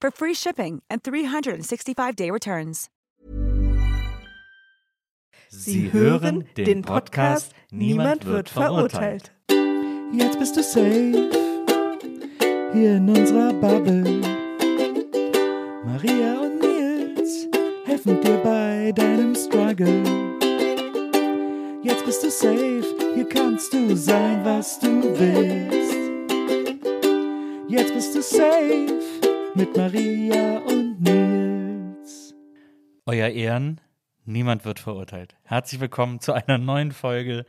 for free shipping and 365-day returns. Sie hören den Podcast Niemand wird verurteilt. Jetzt bist du safe hier in unserer Bubble. Maria und Nils helfen dir bei deinem Struggle. Jetzt bist du safe, hier kannst du sein, was du willst. Jetzt bist du safe mit Maria und Nils. Euer Ehren, niemand wird verurteilt. Herzlich willkommen zu einer neuen Folge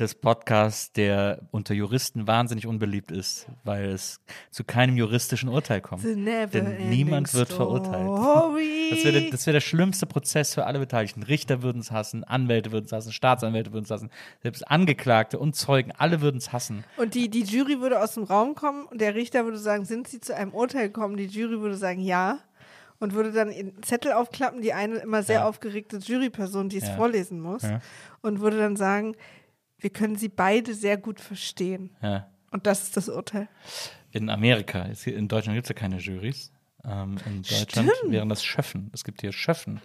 des Podcasts, der unter Juristen wahnsinnig unbeliebt ist, weil es zu keinem juristischen Urteil kommt. Denn niemand wird verurteilt. Das wäre der, wär der schlimmste Prozess für alle Beteiligten. Richter würden es hassen, Anwälte würden es hassen, Staatsanwälte würden es hassen, selbst Angeklagte und Zeugen, alle würden es hassen. Und die, die Jury würde aus dem Raum kommen und der Richter würde sagen, sind sie zu einem Urteil gekommen? Die Jury würde sagen, ja. Und würde dann einen Zettel aufklappen, die eine immer sehr Ja. aufgeregte Juryperson, die es Ja. vorlesen muss. Ja. Und würde dann sagen, wir können sie beide sehr gut verstehen. Ja. Und das ist das Urteil. In Amerika, ist hier- in Deutschland gibt es ja keine Jurys. Ähm, in Deutschland Stimmt. wären das Schöffen. Es gibt hier Schöffen.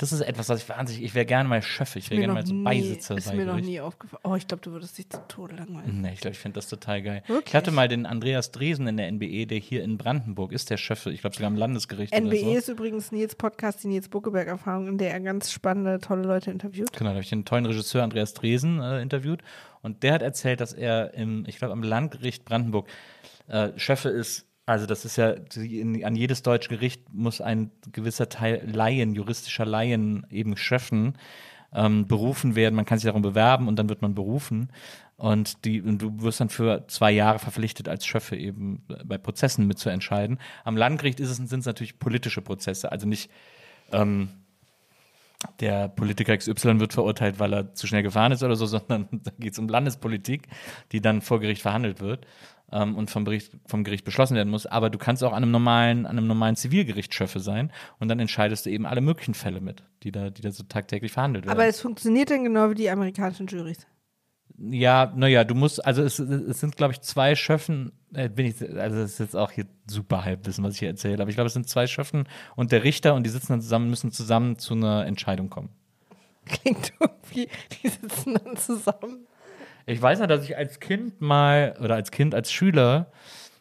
Das ist etwas, was ich wahnsinnig, ich wäre gerne mal Schöffe, ich wäre gerne mal so nie- Beisitzer ist bei mir noch nie aufgefallen. Oh, ich glaube, du würdest dich zu Tode langweilen. Nee, ich glaube, ich finde das total geil. Ich Wirklich? hatte mal den Andreas Dresen in der NBE, der hier in Brandenburg ist, der Schöffe, ich glaube sogar am Landesgericht NBE so. ist übrigens Nils Podcast, die Nils Buckeberg-Erfahrung, in der er ganz spannende, tolle Leute interviewt. Genau, da habe ich den tollen Regisseur Andreas Dresen äh, interviewt und der hat erzählt, dass er im, ich glaube, am Landgericht Brandenburg äh, Schöffe ist. Also das ist ja, in, an jedes deutsche Gericht muss ein gewisser Teil Laien, juristischer Laien, eben Schöffen, ähm, berufen werden. Man kann sich darum bewerben und dann wird man berufen. Und, die, und du wirst dann für zwei Jahre verpflichtet, als Schöffe eben bei Prozessen mitzuentscheiden. Am Landgericht ist es, sind es natürlich politische Prozesse, also nicht ähm, der Politiker XY wird verurteilt, weil er zu schnell gefahren ist oder so, sondern da geht es um Landespolitik, die dann vor Gericht verhandelt wird ähm, und vom, Bericht, vom Gericht beschlossen werden muss. Aber du kannst auch an einem normalen, an einem normalen Zivilgericht Schöffe sein und dann entscheidest du eben alle möglichen Fälle mit, die da, die da so tagtäglich verhandelt werden. Aber es funktioniert dann genau wie die amerikanischen Juries. Ja, naja, du musst, also es, es sind, glaube ich, zwei Schöffen, äh, bin ich, also das ist jetzt auch hier super Halbwissen, was ich hier erzähle, aber ich glaube, es sind zwei Schöffen und der Richter und die sitzen dann zusammen, müssen zusammen zu einer Entscheidung kommen. Klingt irgendwie, die sitzen dann zusammen. Ich weiß noch, dass ich als Kind mal, oder als Kind, als Schüler,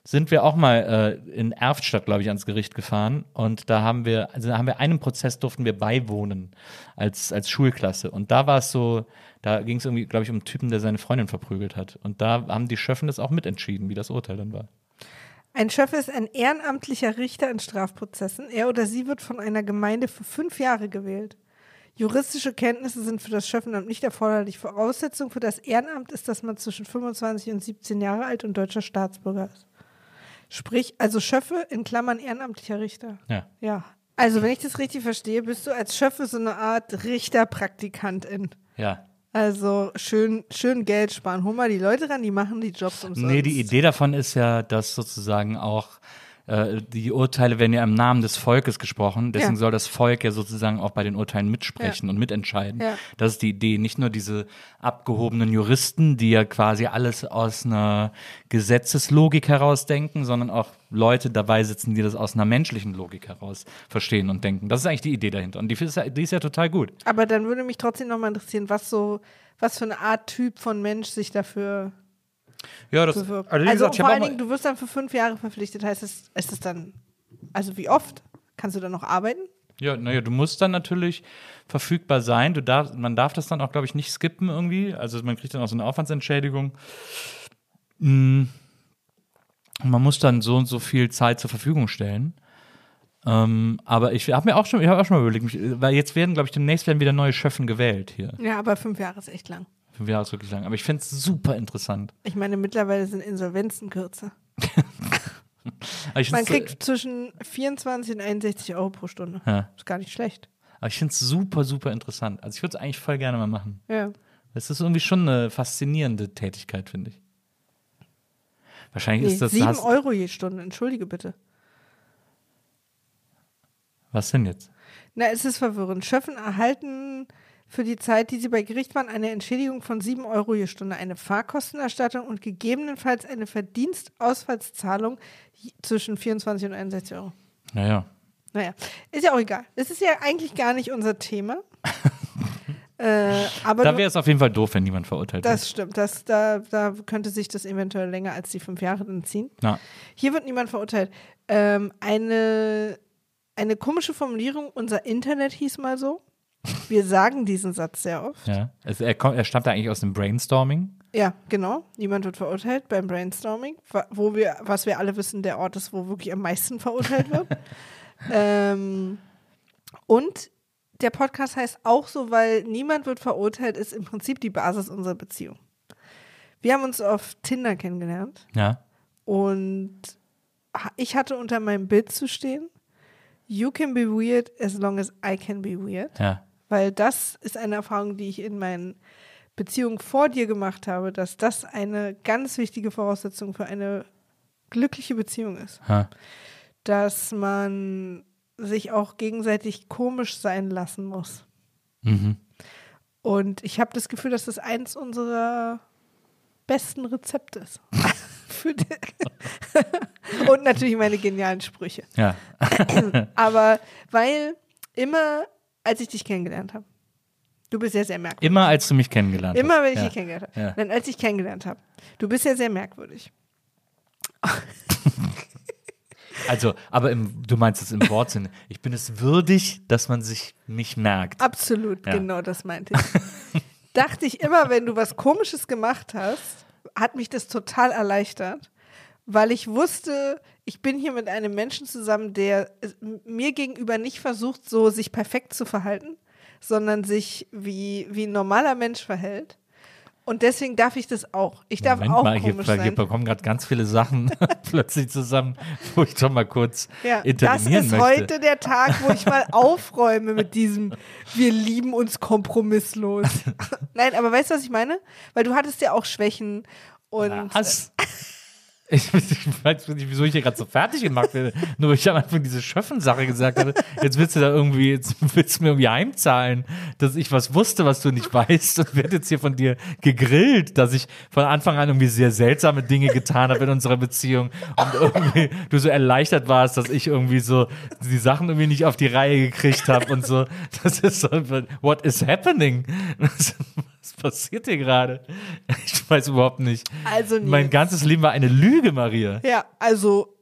sind wir auch mal äh, in Erftstadt, glaube ich, ans Gericht gefahren. Und da haben wir, also da haben wir einem Prozess durften wir beiwohnen als, als Schulklasse. Und da war es so, da ging es irgendwie, glaube ich, um einen Typen, der seine Freundin verprügelt hat. Und da haben die Schöffen das auch mitentschieden, wie das Urteil dann war. Ein Chef ist ein ehrenamtlicher Richter in Strafprozessen. Er oder sie wird von einer Gemeinde für fünf Jahre gewählt. Juristische Kenntnisse sind für das Schöffenamt nicht erforderlich. Voraussetzung für das Ehrenamt ist, dass man zwischen 25 und 17 Jahre alt und deutscher Staatsbürger ist. Sprich, also Schöffe in Klammern ehrenamtlicher Richter. Ja. Ja. Also, wenn ich das richtig verstehe, bist du als Schöffe so eine Art Richterpraktikantin. Ja. Also schön, schön Geld sparen. Hol mal die Leute ran, die machen die Jobs umsonst. Nee, die Idee davon ist ja, dass sozusagen auch äh, die Urteile werden ja im Namen des Volkes gesprochen. Deswegen Ja. soll das Volk ja sozusagen auch bei den Urteilen mitsprechen Ja. und mitentscheiden. Ja. Das ist die Idee. Nicht nur diese abgehobenen Juristen, die ja quasi alles aus einer Gesetzeslogik heraus denken, sondern auch Leute dabei sitzen, die das aus einer menschlichen Logik heraus verstehen und denken. Das ist eigentlich die Idee dahinter. Und die ist ja, die ist ja total gut. Aber dann würde mich trotzdem nochmal interessieren, was so, was für eine Art Typ von Mensch sich dafür Ja, das, also wie Also, gesagt, ich vor allen Dingen, du wirst dann für fünf Jahre verpflichtet. Heißt es, ist es dann, also wie oft? Kannst du dann noch arbeiten? Ja, naja, du musst dann natürlich verfügbar sein. Du darf, man darf das dann auch, glaube ich, nicht skippen irgendwie. Also man kriegt dann auch so eine Aufwandsentschädigung. Mm. Man muss dann so und so viel Zeit zur Verfügung stellen. Ähm, aber ich habe mir auch schon, ich habe auch schon mal überlegt, mich, weil jetzt werden, glaube ich, demnächst werden wieder neue Schöffen gewählt hier. Ja, aber fünf Jahre ist echt lang. Fünf Jahre ist wirklich lang. Aber ich finde es super interessant. Ich meine, mittlerweile sind Insolvenzen kürzer. Man kriegt zwischen 24 und 61 Euro pro Stunde. Ja. Ist gar nicht schlecht. aber ich finde es super, super interessant. Also ich würde es eigentlich voll gerne mal machen. Ja. Es ist irgendwie schon eine faszinierende Tätigkeit, finde ich. Wahrscheinlich Nee, ist das. sieben hast- Euro je Stunde, entschuldige bitte. Was denn jetzt? Na, es ist verwirrend. Schöffen erhalten für die Zeit, die sie bei Gericht waren, eine Entschädigung von 7 Euro je Stunde, eine Fahrkostenerstattung und gegebenenfalls eine Verdienstausfallszahlung zwischen 24 und 61 Euro. Naja. Naja, ist ja auch egal. Es ist ja eigentlich gar nicht unser Thema. äh, Da wäre es auf jeden Fall doof, wenn niemand verurteilt wird. das stimmt. Das, da, da könnte sich das eventuell länger als die fünf Jahre dann ziehen. Na, Hier wird niemand verurteilt. Ähm, eine, eine komische Formulierung, unser Internet hieß mal so. Wir sagen diesen Satz sehr oft. ja. Es, er, kommt, er stammt eigentlich aus dem Brainstorming. Ja, genau. Niemand wird verurteilt beim Brainstorming, wo wir, was wir alle wissen, der Ort ist, wo wirklich am meisten verurteilt wird. ähm, und der Podcast heißt auch so, weil niemand wird verurteilt, ist im Prinzip die Basis unserer Beziehung. Wir haben uns auf Tinder kennengelernt Ja. und ich hatte unter meinem Bild zu stehen, You can be weird as long as I can be weird. Ja. Weil das ist eine Erfahrung, die ich in meinen Beziehungen vor dir gemacht habe, dass das eine ganz wichtige Voraussetzung für eine glückliche Beziehung ist. Ha. Dass man sich auch gegenseitig komisch sein lassen muss. Mhm. Und ich habe das Gefühl, dass das eins unserer besten Rezepte ist. Und natürlich meine genialen Sprüche. Ja. Aber weil immer, als ich dich kennengelernt habe, du bist ja sehr merkwürdig. Immer als du mich kennengelernt Immer, hast. wenn ich ja. dich kennengelernt habe. Ja. Dann, als ich kennengelernt habe. Du bist ja sehr merkwürdig. Also, aber im, du meinst es im Wortsinne. Ich bin es würdig, dass man sich mich merkt. Absolut, Ja. genau das meinte ich. Dachte ich immer, wenn du was Komisches gemacht hast, hat mich das total erleichtert, weil ich wusste, ich bin hier mit einem Menschen zusammen, der mir gegenüber nicht versucht, so sich perfekt zu verhalten, sondern sich wie, wie ein normaler Mensch verhält. Und deswegen darf ich das auch. Ich darf Moment auch mal, hier, komisch hier sein. bekommen gerade ganz viele Sachen plötzlich zusammen, wo ich doch mal kurz Ja, das intervenieren ist möchte. heute der Tag, wo ich mal aufräume mit diesem Wir lieben uns kompromisslos. Nein, aber weißt du, was ich meine? Weil du hattest ja auch Schwächen und Was? Ich, weiß nicht, wieso ich hier gerade so fertig gemacht werde. Nur weil ich am Anfang diese Schöffen-Sache gesagt habe. Jetzt willst du da irgendwie, jetzt willst du mir irgendwie heimzahlen, dass ich was wusste, was du nicht weißt und werde jetzt hier von dir gegrillt, dass ich von Anfang an irgendwie sehr seltsame Dinge getan habe in unserer Beziehung und irgendwie du so erleichtert warst, dass ich irgendwie so die Sachen irgendwie nicht auf die Reihe gekriegt habe und so. Das ist so, what is happening? Passiert hier gerade? Ich weiß überhaupt nicht. Also Mein Nils. ganzes Leben war eine Lüge, Maria. ja, also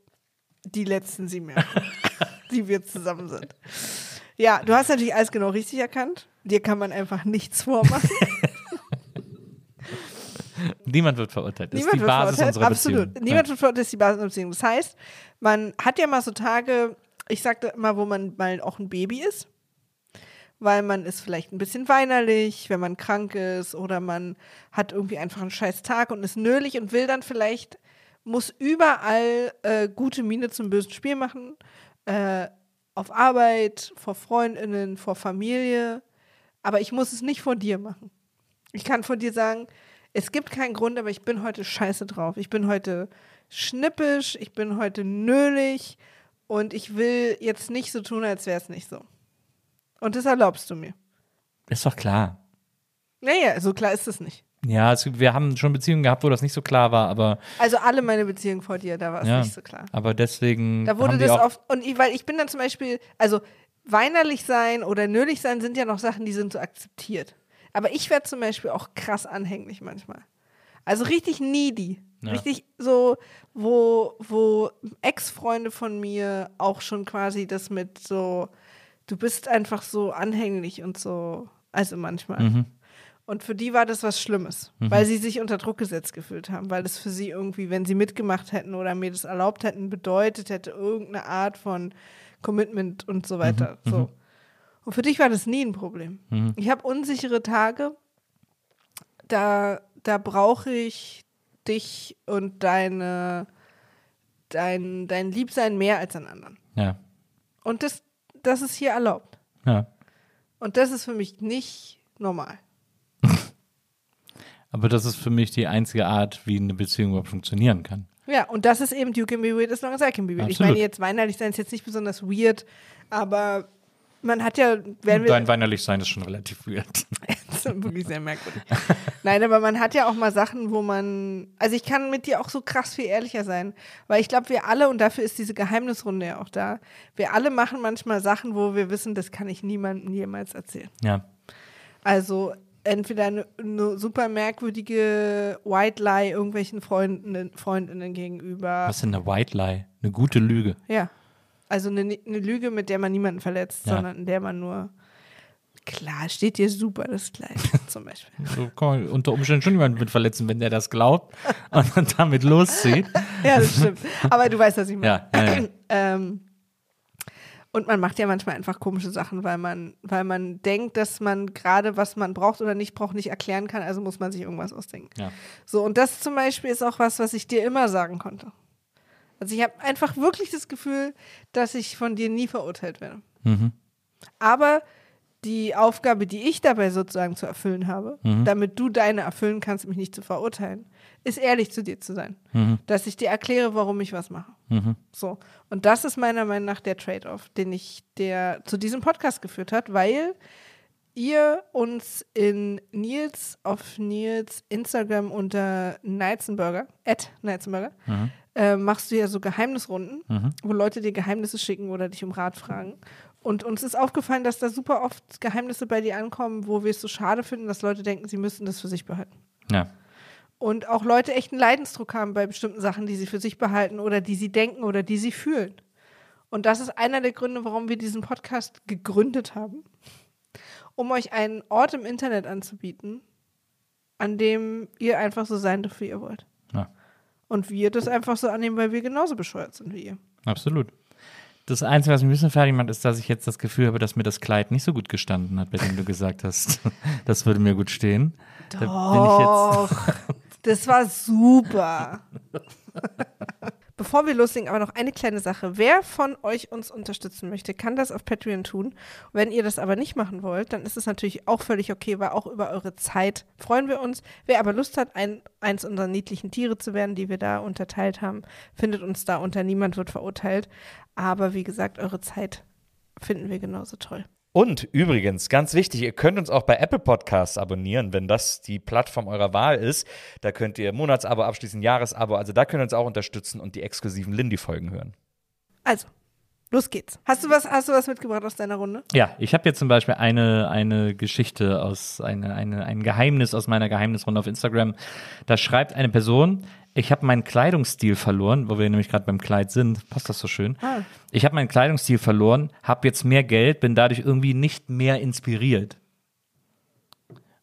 die letzten sieben Jahre, die wir zusammen sind. Ja, du hast natürlich alles genau richtig erkannt. Dir kann man einfach nichts vormachen. Niemand wird verurteilt. Das Niemand ist die Basis verurteilt. unserer Absolut. Beziehung. Niemand ja. wird verurteilt, ist die Basis unserer Beziehung. Das heißt, man hat ja mal so Tage, ich sagte immer, wo man mal auch ein Baby ist, weil man ist vielleicht ein bisschen weinerlich, wenn man krank ist oder man hat irgendwie einfach einen scheiß Tag und ist nölig und will dann vielleicht, muss überall äh, gute Miene zum bösen Spiel machen, äh, auf Arbeit, vor Freundinnen, vor Familie, aber ich muss es nicht vor dir machen. Ich kann vor dir sagen, es gibt keinen Grund, aber ich bin heute scheiße drauf. Ich bin heute schnippisch, ich bin heute nölig und ich will jetzt nicht so tun, als wäre es nicht so. Und das erlaubst du mir. Ist doch klar. Naja, so klar ist es nicht. Ja, es, wir haben schon Beziehungen gehabt, wo das nicht so klar war, aber Also alle meine Beziehungen vor dir, da war es ja, nicht so klar. aber deswegen Da wurde das oft, und ich, weil ich bin dann zum Beispiel, also weinerlich sein oder nölig sein sind ja noch Sachen, die sind so akzeptiert. Aber ich werde zum Beispiel auch krass anhänglich manchmal. Also richtig needy. Ja. Richtig so, wo, wo Ex-Freunde von mir auch schon quasi das mit so du bist einfach so anhänglich und so, also manchmal. Mhm. Und für die war das was Schlimmes, weil sie sich unter Druck gesetzt gefühlt haben, weil das für sie irgendwie, wenn sie mitgemacht hätten oder mir das erlaubt hätten, bedeutet hätte irgendeine Art von Commitment und so weiter. So. Und für dich war das nie ein Problem. Ich habe unsichere Tage, da, da brauche ich dich und deine, dein, dein Liebsein mehr als an anderen. Ja. Und das, das ist hier erlaubt. Ja. Und das ist für mich nicht normal. Aber das ist für mich die einzige Art, wie eine Beziehung überhaupt funktionieren kann. Ja, und das ist eben You can be weird as long as I can be weird. Ich Absolut. meine, jetzt weinerlich sein ist jetzt nicht besonders weird, aber man hat ja, werden wir Dein weinerlich sein ist schon relativ weird. Das ist wirklich sehr merkwürdig. Nein, aber man hat ja auch mal Sachen, wo man, also ich kann mit dir auch so krass viel ehrlicher sein, weil ich glaube, wir alle, und dafür ist diese Geheimnisrunde ja auch da, wir alle machen manchmal Sachen, wo wir wissen, das kann ich niemandem jemals erzählen. Ja. Also entweder eine, eine super merkwürdige White Lie irgendwelchen Freundinnen, Freundinnen gegenüber. Was ist denn eine White Lie? Eine gute Lüge. Ja. Also eine, eine Lüge, mit der man niemanden verletzt, Ja. sondern in der man nur. Klar, steht dir super das Kleid, zum Beispiel. So kann man unter Umständen schon jemanden mit verletzen, wenn der das glaubt und dann damit loszieht. Ja, das stimmt. Aber du weißt, was ich meine. Ja, ja, ja. Ähm, und man macht ja manchmal einfach komische Sachen, weil man, weil man denkt, dass man gerade, was man braucht oder nicht braucht, nicht erklären kann, also muss man sich irgendwas ausdenken. Ja. So, und das zum Beispiel ist auch was, was ich dir immer sagen konnte. Also ich habe einfach wirklich das Gefühl, dass ich von dir nie verurteilt werde. Mhm. Aber die Aufgabe, die ich dabei sozusagen zu erfüllen habe, Mhm. damit du deine erfüllen kannst, mich nicht zu verurteilen, ist ehrlich zu dir zu sein. Mhm. Dass ich dir erkläre, warum ich was mache. So. Und das ist meiner Meinung nach der Trade-off, den ich, der zu diesem Podcast geführt hat, weil ihr uns in Nils auf Nils Instagram unter Neizenburger, at Neizenburger, äh, machst du ja so Geheimnisrunden, wo Leute dir Geheimnisse schicken oder dich um Rat fragen. Und uns ist aufgefallen, dass da super oft Geheimnisse bei dir ankommen, wo wir es so schade finden, dass Leute denken, sie müssten das für sich behalten. Ja. Und auch Leute echt einen Leidensdruck haben bei bestimmten Sachen, die sie für sich behalten oder die sie denken oder die sie fühlen. Und das ist einer der Gründe, warum wir diesen Podcast gegründet haben, um euch einen Ort im Internet anzubieten, an dem ihr einfach so sein dürft, wie ihr wollt. ja. Und wir das einfach so annehmen, weil wir genauso bescheuert sind wie ihr. Absolut. Das Einzige, was mich ein bisschen fertig macht, ist, dass ich jetzt das Gefühl habe, dass mir das Kleid nicht so gut gestanden hat, bei dem du gesagt hast, das würde mir gut stehen. Da bin ich jetzt. Doch, das war super. Bevor wir loslegen, aber noch eine kleine Sache. Wer von euch uns unterstützen möchte, kann das auf Patreon tun. Wenn ihr das aber nicht machen wollt, dann ist es natürlich auch völlig okay, weil auch über eure Zeit freuen wir uns. Wer aber Lust hat, ein, eins unserer niedlichen Tiere zu werden, die wir da unterteilt haben, findet uns da unter Niemand wird verurteilt. Aber wie gesagt, eure Zeit finden wir genauso toll. Und übrigens, ganz wichtig, ihr könnt uns auch bei Apple Podcasts abonnieren, wenn das die Plattform eurer Wahl ist. Da könnt ihr Monatsabo abschließen, Jahresabo. Also da könnt ihr uns auch unterstützen und die exklusiven Lindy-Folgen hören. Also, los geht's. Hast du was, hast du was mitgebracht aus deiner Runde? Ja, ich habe jetzt zum Beispiel eine, eine Geschichte aus, eine, eine, ein Geheimnis aus meiner Geheimnisrunde auf Instagram. Da schreibt eine Person, ich habe meinen Kleidungsstil verloren, wo wir nämlich gerade beim Kleid sind. Passt das so schön? Ah. Ich habe meinen Kleidungsstil verloren, habe jetzt mehr Geld, bin dadurch irgendwie nicht mehr inspiriert.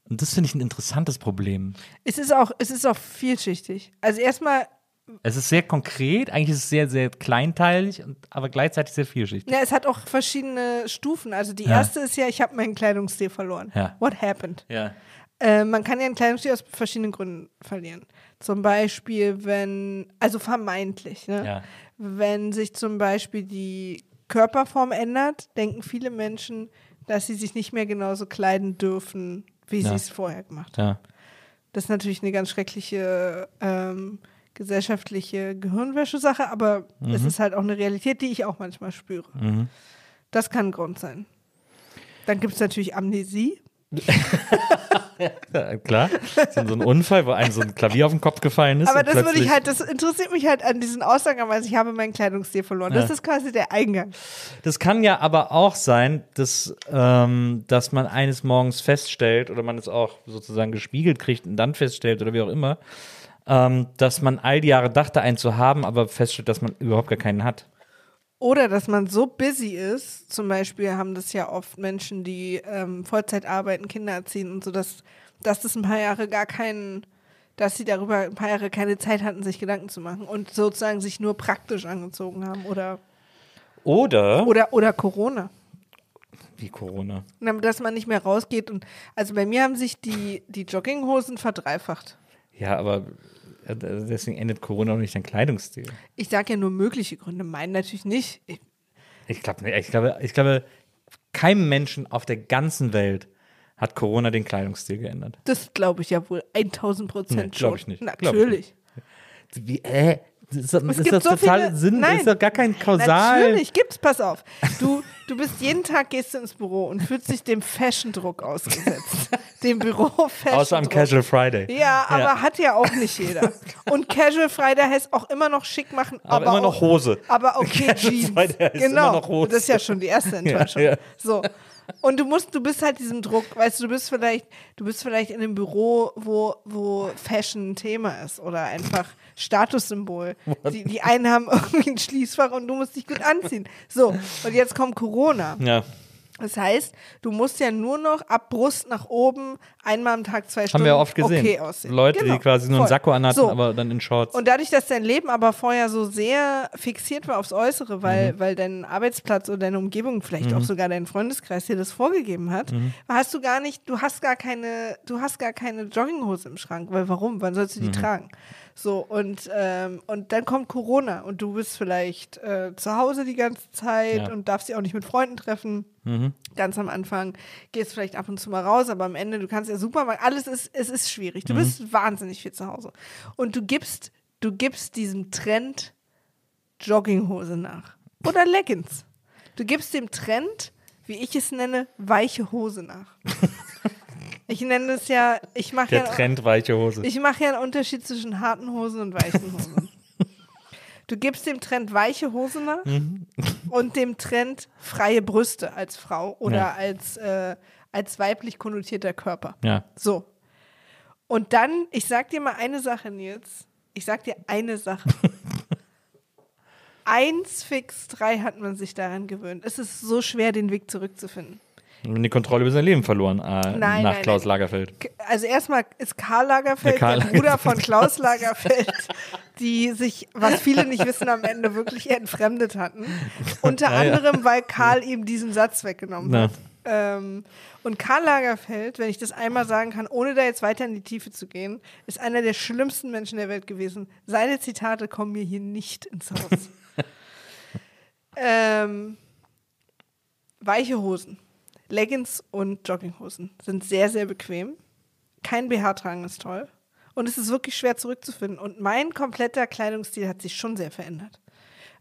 Und das finde ich ein interessantes Problem. Es ist auch, es ist auch vielschichtig. Also erstmal, Es ist sehr konkret, eigentlich ist es sehr, sehr kleinteilig, und, aber gleichzeitig sehr vielschichtig. ja, es hat auch verschiedene Stufen. Also die Ja. erste ist ja, ich habe meinen Kleidungsstil verloren. Ja. What happened? Ja. Äh, man kann ja einen Kleidungsstil aus verschiedenen Gründen verlieren. Zum Beispiel, wenn, also vermeintlich, ne? Ja. Wenn sich zum Beispiel die Körperform ändert, denken viele Menschen, dass sie sich nicht mehr genauso kleiden dürfen, wie Ja. sie es vorher gemacht haben. Ja. Das ist natürlich eine ganz schreckliche ähm, gesellschaftliche Gehirnwäsche-Sache, aber Mhm. es ist halt auch eine Realität, die ich auch manchmal spüre. Das kann ein Grund sein. Dann gibt es natürlich Amnesie. Ja, klar. So ein Unfall, wo einem so ein Klavier auf den Kopf gefallen ist. Aber das würde ich halt, das interessiert mich halt an diesen Aussagen, aber ich habe meinen Kleidungsstil verloren. Das Ja. ist quasi der Eingang. Das kann ja aber auch sein, dass, ähm, dass man eines Morgens feststellt oder man es auch sozusagen gespiegelt kriegt und dann feststellt oder wie auch immer, ähm, dass man all die Jahre dachte, einen zu haben, aber feststellt, dass man überhaupt gar keinen hat. Oder dass man so busy ist, zum Beispiel haben das ja oft Menschen, die ähm, Vollzeit arbeiten, Kinder erziehen und so, dass, dass das ein paar Jahre gar keinen, dass sie darüber ein paar Jahre keine Zeit hatten, sich Gedanken zu machen und sozusagen sich nur praktisch angezogen haben oder, Oder, oder, oder Corona. Wie Corona. Na, Dass man nicht mehr rausgeht und also bei mir haben sich die, die Jogginghosen verdreifacht. Ja, aber deswegen endet Corona auch nicht dein Kleidungsstil. Ich sage ja nur mögliche Gründe, meinen natürlich nicht. Ich, Ich glaube, ich glaube, ich glaube, keinem Menschen auf der ganzen Welt hat Corona den Kleidungsstil geändert. das glaube ich ja wohl 1000 Prozent Nee, glaub schon. ich nicht. Glaub ich Natürlich. Wie, äh? Das ist, doch- Es ist gibt das so total viele- Sinn? Nein. ist doch gar kein Kausal. Natürlich gibt's, pass auf. Du, du bist jeden Tag gehst du ins Büro und fühlst dich dem Fashion-Druck ausgesetzt. dem Büro-Fashion. Außer am Casual Friday. Ja, aber hat ja auch nicht jeder. Und Casual Friday heißt auch immer noch schick machen, aber, Aber immer auch, noch Hose. Aber okay, Casual Jeans. Friday heißt genau. immer noch Hose. Das ist ja schon die erste Enttäuschung. Ja, ja. So. Und du musst, du bist halt diesem Druck, weißt du, du bist vielleicht, du bist vielleicht in einem Büro, wo, wo Fashion ein Thema ist oder einfach Statussymbol. Die, die einen haben irgendwie ein Schließfach und du musst dich gut anziehen. So, und jetzt kommt Corona. Ja. Das heißt, du musst ja nur noch ab Brust nach oben einmal am Tag zwei Haben Stunden wir oft gesehen. okay aussehen. Leute, Genau, die quasi nur einen. Sakko anhatten, So. aber dann in Shorts. Und dadurch, dass dein Leben aber vorher so sehr fixiert war aufs Äußere, Mhm. weil, weil dein Arbeitsplatz oder deine Umgebung, vielleicht auch sogar dein Freundeskreis dir das vorgegeben hat, Mhm. hast du gar nicht, du hast gar keine, du hast gar keine Jogginghose im Schrank, weil warum? Wann sollst du die Mhm. tragen? So, und, ähm, und dann kommt Corona und du bist vielleicht äh, zu Hause die ganze Zeit Ja. Mhm. und darfst dich auch nicht mit Freunden treffen. Ganz am Anfang gehst vielleicht ab und zu mal raus, aber am Ende, du kannst ja Supermarkt, alles ist, es ist schwierig. Mhm. Du bist wahnsinnig viel zu Hause. Und du gibst, du gibst diesem Trend Jogginghose nach. Oder Leggings. Du gibst dem Trend, wie ich es nenne, weiche Hose nach. Ich nenne es ja, ich mache der ja, Trend weiche Hose. ich mache ja einen Unterschied zwischen harten Hosen und weichen Hosen. Du gibst dem Trend weiche Hose nach Mhm. und dem Trend freie Brüste als Frau oder Ja. als, äh, als weiblich konnotierter Körper. ja. So. Und dann, ich sag dir mal eine Sache, Nils. Ich sag dir eine Sache. Eins fix, drei hat man sich daran gewöhnt. Es ist so schwer, den Weg zurückzufinden. Und die Kontrolle über sein Leben verloren äh, Nein, nach nein, Klaus. Lagerfeld. Also erstmal ist Karl Lagerfeld, Der Karl der Bruder von Klaus Lagerfeld, die sich, was viele nicht wissen, am Ende wirklich entfremdet hatten. Unter Ja, ja. anderem, weil Karl ihm diesen Satz weggenommen Ja. hat. Ähm, und Karl Lagerfeld, wenn ich das einmal sagen kann, ohne da jetzt weiter in die Tiefe zu gehen, ist einer der schlimmsten Menschen der Welt gewesen. Seine Zitate kommen mir hier nicht ins Haus. ähm, weiche Hosen, Leggings und Jogginghosen sind sehr, sehr bequem. Kein BH tragen ist toll. Und es ist wirklich schwer zurückzufinden. Und mein kompletter Kleidungsstil hat sich schon sehr verändert.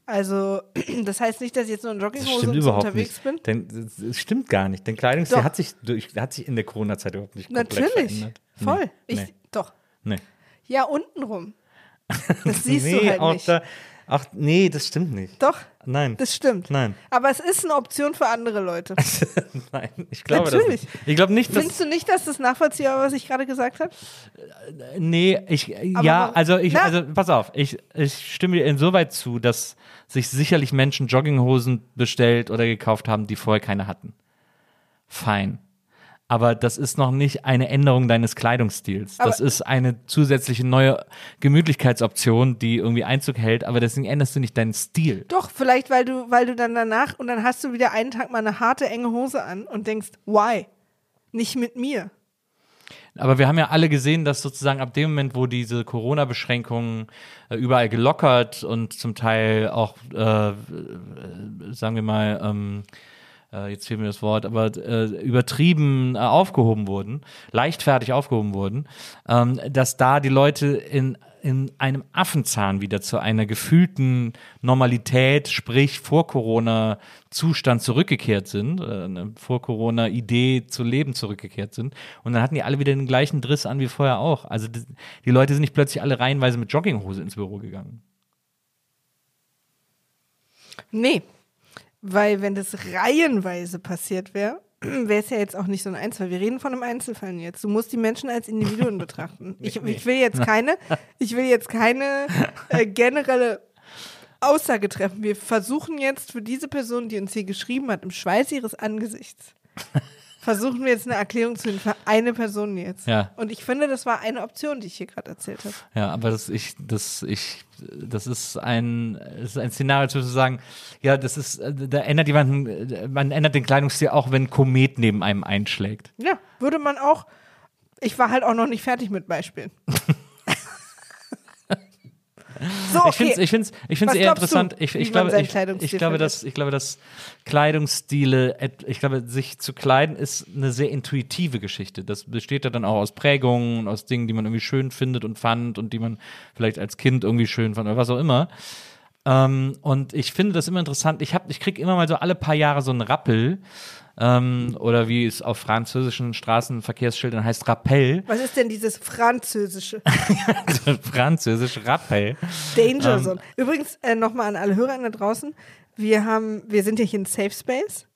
Also, das heißt nicht, dass ich jetzt nur in Das Jogginghose stimmt und so überhaupt unterwegs nicht. bin. Denn das- stimmt gar nicht. Dein Kleidungsstil Doch. hat sich, durch, hat sich in der Corona-Zeit überhaupt nicht komplett Natürlich. verändert. Voll. Nee. Ich, nee. Doch. nee. Ja, untenrum. Das siehst nee, du halt nicht. Da, ach, nee, das stimmt nicht. Doch, Nein. das stimmt. Nein. Aber es ist eine Option für andere Leute. Nein, ich glaube Natürlich. das nicht. Ich glaube nicht, dass. Findest du nicht, dass das nachvollziehbar war, was ich gerade gesagt habe? Nee, ich, Aber ja, warum- also ich, Na? also pass auf, ich, ich stimme dir insoweit zu, dass sich sicherlich Menschen Jogginghosen bestellt oder gekauft haben, die vorher keine hatten. Fein. Aber das ist noch nicht eine Änderung deines Kleidungsstils. Aber- das ist eine zusätzliche neue Gemütlichkeitsoption, die irgendwie Einzug hält, aber deswegen änderst du nicht deinen Stil. Doch, vielleicht, weil du, weil du dann danach und dann hast du wieder einen Tag mal eine harte, enge Hose an und denkst, why? Nicht mit mir. Aber wir haben ja alle gesehen, dass sozusagen ab dem Moment, wo diese Corona-Beschränkungen äh, überall gelockert und zum Teil auch, äh, sagen wir mal, ähm, äh, jetzt fehlt mir das Wort, aber äh, übertrieben äh, aufgehoben wurden, leichtfertig aufgehoben wurden, ähm, dass da die Leute in in einem Affenzahn wieder zu einer gefühlten Normalität, sprich vor Corona Zustand zurückgekehrt sind, äh, eine vor Corona Idee zu leben zurückgekehrt sind. Und dann hatten die alle wieder den gleichen Driss an wie vorher auch. Also die Leute sind nicht plötzlich alle reihenweise mit Jogginghose ins Büro gegangen. Nee. Weil wenn das reihenweise passiert wäre, wäre es ja jetzt auch nicht so ein Einzelfall. Wir reden von einem Einzelfall jetzt. Du musst die Menschen als Individuen betrachten. Ich, ich will jetzt keine, ich will jetzt keine äh, generelle Aussage treffen. Wir versuchen jetzt für diese Person, die uns hier geschrieben hat, im Schweiß ihres Angesichts, versuchen wir jetzt eine Erklärung zu finden für eine Person jetzt. Ja. Und ich finde, das war eine Option, die ich hier gerade erzählt habe. Ja, aber das, ich, das, ich, das ist ein, das ist ein Szenario zu sagen, ja, das ist, äh, da ändert jemanden, man ändert den Kleidungsstil auch, wenn ein Komet neben einem einschlägt. Ja, würde man auch. Ich war halt auch noch nicht fertig mit Beispielen. so, Ich okay. finde es ich find's, ich find's Was eher glaubst du, interessant. Ich, ich, glaube, ich, ich, glaube, dass, ich glaube, dass Kleidungsstile, ich glaube, sich zu kleiden ist eine sehr intuitive Geschichte. Das besteht ja dann auch aus Prägungen, aus Dingen, die man irgendwie schön findet und fand und die man vielleicht als Kind irgendwie schön fand oder was auch immer. Ähm, und ich finde das immer interessant. Ich, hab- ich kriege immer mal so alle paar Jahre so einen Rappel. Ähm, oder wie es auf französischen Straßenverkehrsschildern heißt, Rappel. Was ist denn dieses französische Französisch Rappel. Danger Ähm. Zone? Übrigens, äh, nochmal an alle Hörer da draußen. Wir haben, wir sind ja hier in Safe Space,